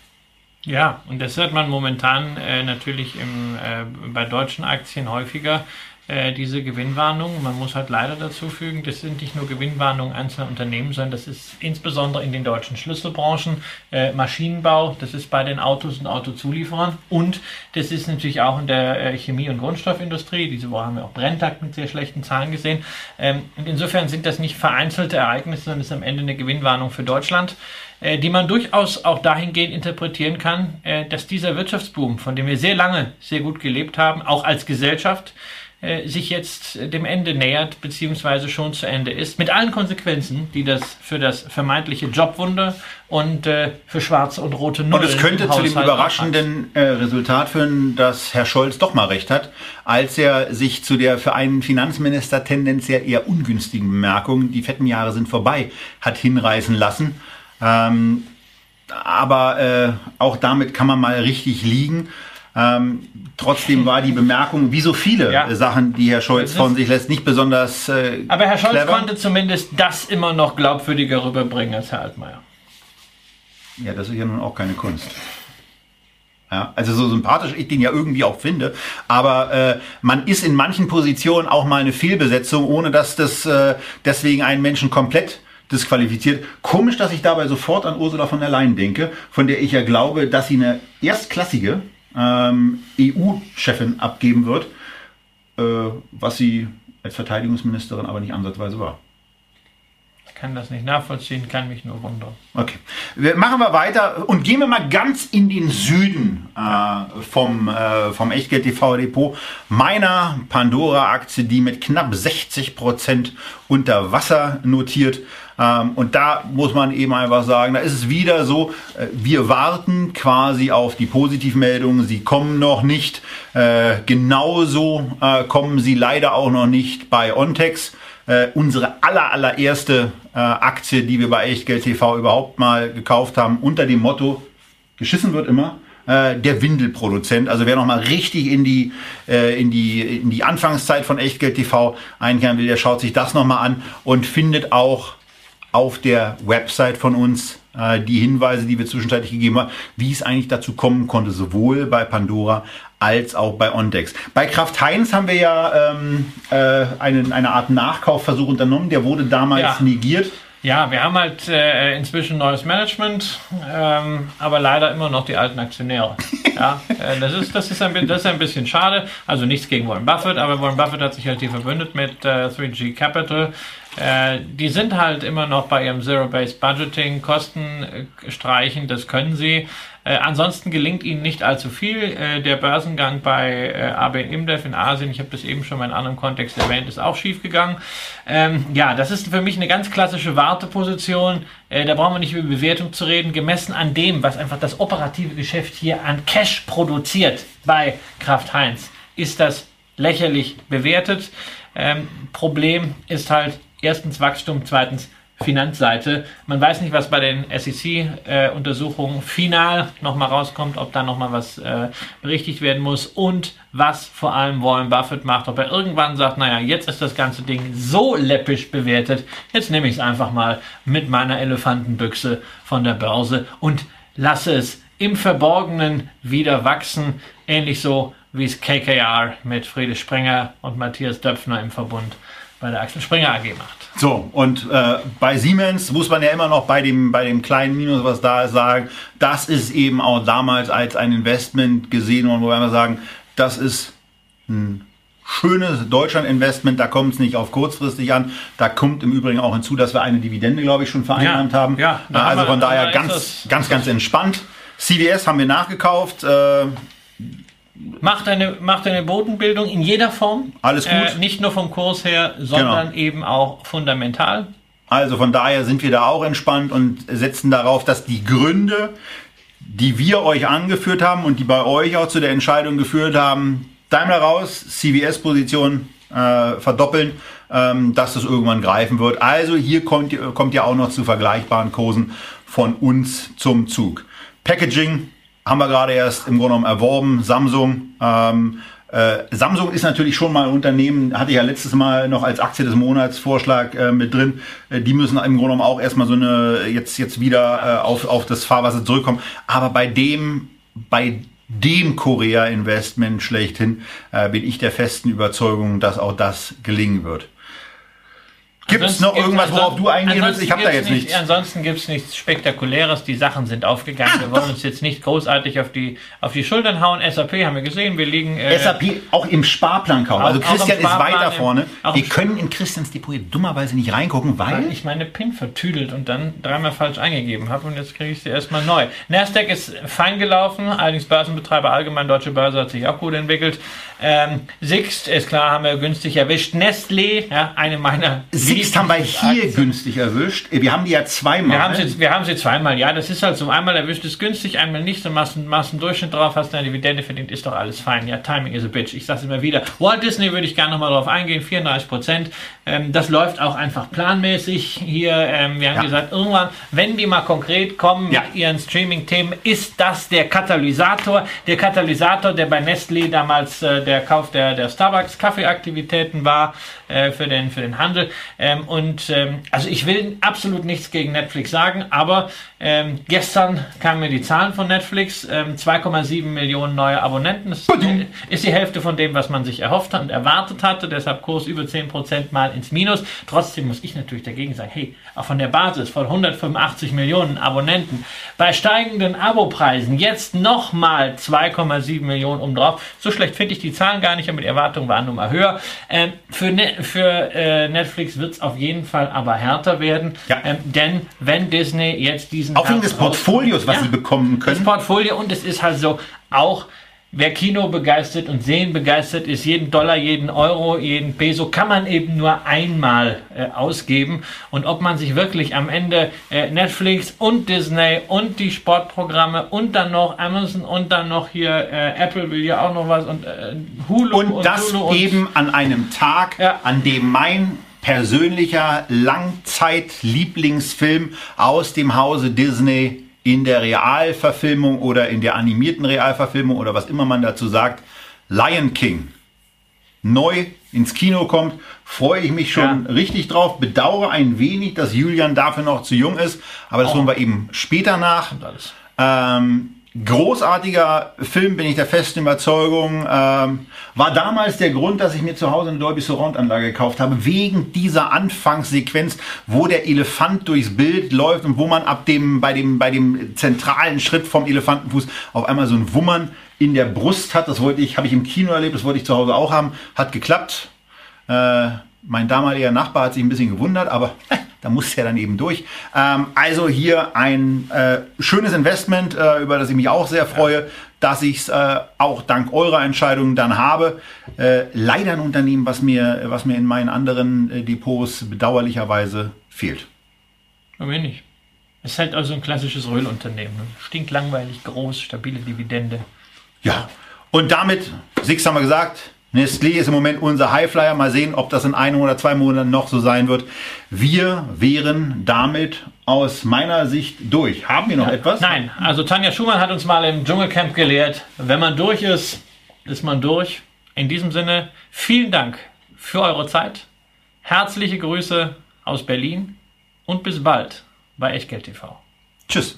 Ja, und das hört man momentan äh, natürlich im, äh, bei deutschen Aktien häufiger, äh, diese Gewinnwarnungen. Man muss halt leider dazu fügen, das sind nicht nur Gewinnwarnungen einzelner Unternehmen, sondern das ist insbesondere in den deutschen Schlüsselbranchen, äh, Maschinenbau, das ist bei den Autos und Autozulieferern und das ist natürlich auch in der äh, Chemie- und Grundstoffindustrie. Diese Woche haben wir auch Brenntag mit sehr schlechten Zahlen gesehen. Ähm, und insofern sind das nicht vereinzelte Ereignisse, sondern es ist am Ende eine Gewinnwarnung für Deutschland. Äh, die man durchaus auch dahingehend interpretieren kann, äh, dass dieser Wirtschaftsboom, von dem wir sehr lange sehr gut gelebt haben, auch als Gesellschaft, äh, sich jetzt dem Ende nähert, beziehungsweise schon zu Ende ist, mit allen Konsequenzen, die das für das vermeintliche Jobwunder und äh, für schwarze und rote Nullen Und es könnte zu dem überraschenden äh, Resultat führen, dass Herr Scholz doch mal recht hat, als er sich zu der für einen Finanzminister tendenziell eher ungünstigen Bemerkung, die fetten Jahre sind vorbei, hat hinreißen lassen ähm, aber äh, auch damit kann man mal richtig liegen. Ähm, trotzdem war die Bemerkung, wie so viele ja. Sachen, die Herr Scholz von sich lässt, nicht besonders. Äh, aber Herr Scholz clever. konnte zumindest das immer noch glaubwürdiger rüberbringen als Herr Altmaier. Ja, das ist ja nun auch keine Kunst. Ja, also so sympathisch ich den ja irgendwie auch finde, aber äh, man ist in manchen Positionen auch mal eine Fehlbesetzung, ohne dass das äh, deswegen einen Menschen komplett disqualifiziert. Komisch, dass ich dabei sofort an Ursula von der Leyen denke, von der ich ja glaube, dass sie eine erstklassige ähm, EU-Chefin abgeben wird, äh, was sie als Verteidigungsministerin aber nicht ansatzweise war. Ich kann das nicht nachvollziehen, kann mich nur wundern. Okay. Wir machen wir weiter und gehen wir mal ganz in den Süden äh, vom, äh, vom Echtgeld TV Depot meiner Pandora-Aktie, die mit knapp 60 Prozent unter Wasser notiert. Ähm, und da muss man eben einfach sagen, da ist es wieder so, äh, wir warten quasi auf die Positivmeldungen, sie kommen noch nicht. Äh, genauso äh, kommen sie leider auch noch nicht bei Ontex. Äh, unsere aller, allererste äh, Aktie, die wir bei Echtgeld TV überhaupt mal gekauft haben, unter dem Motto, geschissen wird immer, äh, der Windelproduzent. Also wer nochmal richtig in die, in, die, in die Anfangszeit von Echtgeld TV einkehren will, der schaut sich das nochmal an und findet auch auf der Website von uns äh, die Hinweise, die wir zwischenzeitlich gegeben haben, wie es eigentlich dazu kommen konnte, sowohl bei Pandora als auch bei Ondex. Bei Kraft Heinz haben wir ja ähm, äh, eine, eine Art Nachkaufversuch unternommen, der wurde damals ja. negiert. Ja, wir haben halt äh, inzwischen neues Management, ähm, aber leider immer noch die alten Aktionäre. Ja, äh, das, ist, das, ist ein, das ist ein bisschen schade. Also nichts gegen Warren Buffett, aber Warren Buffett hat sich halt hier verbündet mit äh, 3G Capital. Äh, die sind halt immer noch bei ihrem Zero-Based Budgeting, Kosten äh, streichen, das können sie. Äh, ansonsten gelingt ihnen nicht allzu viel. Äh, der Börsengang bei äh, AB InBev in Asien, ich habe das eben schon mal in einem anderen Kontext erwähnt, ist auch schief gegangen. Ähm, ja, das ist für mich eine ganz klassische Warteposition. Äh, da brauchen wir nicht über Bewertung zu reden. Gemessen an dem, was einfach das operative Geschäft hier an Cash produziert bei Kraft Heinz, ist das lächerlich bewertet. Ähm, Problem ist halt erstens Wachstum, zweitens Finanzseite. Man weiß nicht, was bei den SEC-Untersuchungen äh, final nochmal rauskommt, ob da nochmal was äh, berichtigt werden muss. Und was vor allem Warren Buffett macht, ob er irgendwann sagt, naja, jetzt ist das ganze Ding so läppisch bewertet, jetzt nehme ich es einfach mal mit meiner Elefantenbüchse von der Börse und lasse es im Verborgenen wieder wachsen, ähnlich so wie es KKR mit Friedrich Sprenger und Matthias Döpfner im Verbund bei der Axel Springer AG macht. So, und äh, bei Siemens muss man ja immer noch bei dem, bei dem kleinen Minus, was da ist, sagen, das ist eben auch damals als ein Investment gesehen worden, wo wir immer sagen, das ist ein schönes Deutschland-Investment, da kommt es nicht auf kurzfristig an. Da kommt im Übrigen auch hinzu, dass wir eine Dividende, glaube ich, schon vereinnahmt ja, haben. Ja, also von daher ganz, ganz, ganz entspannt. CVS haben wir nachgekauft. Äh, Macht eine, macht eine Bodenbildung in jeder Form. Alles gut. Äh, nicht nur vom Kurs her, sondern genau. eben auch fundamental. Also von daher sind wir da auch entspannt und setzen darauf, dass die Gründe, die wir euch angeführt haben und die bei euch auch zu der Entscheidung geführt haben, Daimler raus, CVS-Position äh, verdoppeln, ähm, dass das irgendwann greifen wird. Also hier kommt, kommt ja auch noch zu vergleichbaren Kursen von uns zum Zug. Packaging haben wir gerade erst im Grunde genommen erworben, Samsung. Ähm, äh, Samsung ist natürlich schon mal ein Unternehmen, hatte ich ja letztes Mal noch als Aktie des Monats Vorschlag äh, mit drin. Äh, die müssen im Grunde genommen auch erstmal so eine, jetzt, jetzt wieder äh, auf, auf das Fahrwasser zurückkommen. Aber bei dem, bei dem Korea-Investment schlechthin äh, bin ich der festen Überzeugung, dass auch das gelingen wird. Gibt es noch irgendwas, worauf du eingehen willst? Ich habe da jetzt nicht, nichts. Ansonsten gibt es nichts Spektakuläres. Die Sachen sind aufgegangen. Ah, wir wollen doch. uns jetzt nicht großartig auf die, auf die Schultern hauen. SAP haben wir gesehen. Wir liegen. Äh, SAP auch im Sparplan kaufen. Also Christian ist weiter vorne. wir können in Christians Depot dummerweise nicht reingucken, weil, weil ich meine PIN vertüdelt und dann dreimal falsch eingegeben habe und jetzt kriege ich sie erstmal neu. Nasdaq ist fein gelaufen. Allerdings Börsenbetreiber allgemein Deutsche Börse hat sich auch gut entwickelt. Ähm, Sixt ist klar, haben wir günstig erwischt. Nestlé, ja, eine meiner. Sixt haben wir hier Aktien. günstig erwischt. Wir haben die ja zweimal. Wir haben sie, wir haben sie zweimal, ja. Das ist halt so. Einmal erwischt ist günstig, einmal nicht. Dann machst einen Durchschnitt drauf, hast eine Dividende verdient, ist doch alles fein. Ja, Timing is a bitch. Ich sag's immer wieder. Walt Disney würde ich gerne nochmal drauf eingehen. 34 Prozent. Ähm, das läuft auch einfach planmäßig hier. Ähm, wir haben ja. gesagt, irgendwann, wenn die mal konkret kommen ja. mit ihren Streaming-Themen, ist das der Katalysator. Der Katalysator, der bei Nestlé damals äh, der Kauf der, der Starbucks Kaffeeaktivitäten war äh, für, den, für den Handel. Ähm, und ähm, also ich will absolut nichts gegen Netflix sagen, aber ähm, gestern kamen mir die Zahlen von Netflix. 2,7 ähm, Millionen neue Abonnenten. Das ist die Hälfte von dem, was man sich erhofft hat und erwartet hatte. Deshalb Kurs über 10% mal ins Minus. Trotzdem muss ich natürlich dagegen sagen, hey, auch von der Basis von 185 Millionen Abonnenten bei steigenden Abopreisen jetzt nochmal 2,7 Millionen um drauf. So schlecht finde ich die Zahlen gar nicht, aber die Erwartungen waren nun mal höher. Ähm, für, ne für äh, Netflix wird es auf jeden Fall aber härter werden, ja. ähm, denn wenn Disney jetzt diesen auch wegen des Portfolios, was ja, sie bekommen können, das Portfolio und es ist halt so auch Wer Kino begeistert und Sehen begeistert ist, jeden Dollar, jeden Euro, jeden Peso kann man eben nur einmal äh, ausgeben. Und ob man sich wirklich am Ende äh, Netflix und Disney und die Sportprogramme und dann noch Amazon und dann noch hier äh, Apple will ja auch noch was und äh, Hulu und, und das Hulu eben an einem Tag, ja. an dem mein persönlicher Langzeit-Lieblingsfilm aus dem Hause Disney in der Realverfilmung oder in der animierten Realverfilmung oder was immer man dazu sagt, Lion King neu ins Kino kommt, freue ich mich schon ja. richtig drauf. Bedauere ein wenig, dass Julian dafür noch zu jung ist, aber das oh. holen wir eben später nach. Ähm, Großartiger Film, bin ich der festen Überzeugung. Ähm, war damals der Grund, dass ich mir zu Hause eine Dolby Surround Anlage gekauft habe, wegen dieser Anfangssequenz, wo der Elefant durchs Bild läuft und wo man ab dem, bei dem, bei dem zentralen Schritt vom Elefantenfuß auf einmal so ein Wummern in der Brust hat. Das wollte ich, habe ich im Kino erlebt, das wollte ich zu Hause auch haben. Hat geklappt. Äh, mein damaliger Nachbar hat sich ein bisschen gewundert, aber da muss ja dann eben durch. Ähm, also hier ein äh, schönes Investment, äh, über das ich mich auch sehr freue, dass ich es äh, auch dank eurer Entscheidung dann habe. Äh, leider ein Unternehmen, was mir, was mir in meinen anderen äh, Depots bedauerlicherweise fehlt. Aber wenig. Es ist halt also ein klassisches Röhlunternehmen. Ne? Stinklangweilig, groß, stabile Dividende. Ja, und damit, Six haben wir gesagt, Nestlé ist im Moment unser Highflyer. Mal sehen, ob das in einem oder zwei Monaten noch so sein wird. Wir wären damit aus meiner Sicht durch. Haben wir noch ja, etwas? Nein, also Tanja Schumann hat uns mal im Dschungelcamp gelehrt, wenn man durch ist, ist man durch. In diesem Sinne, vielen Dank für eure Zeit. Herzliche Grüße aus Berlin und bis bald bei Echtgeld TV. Tschüss.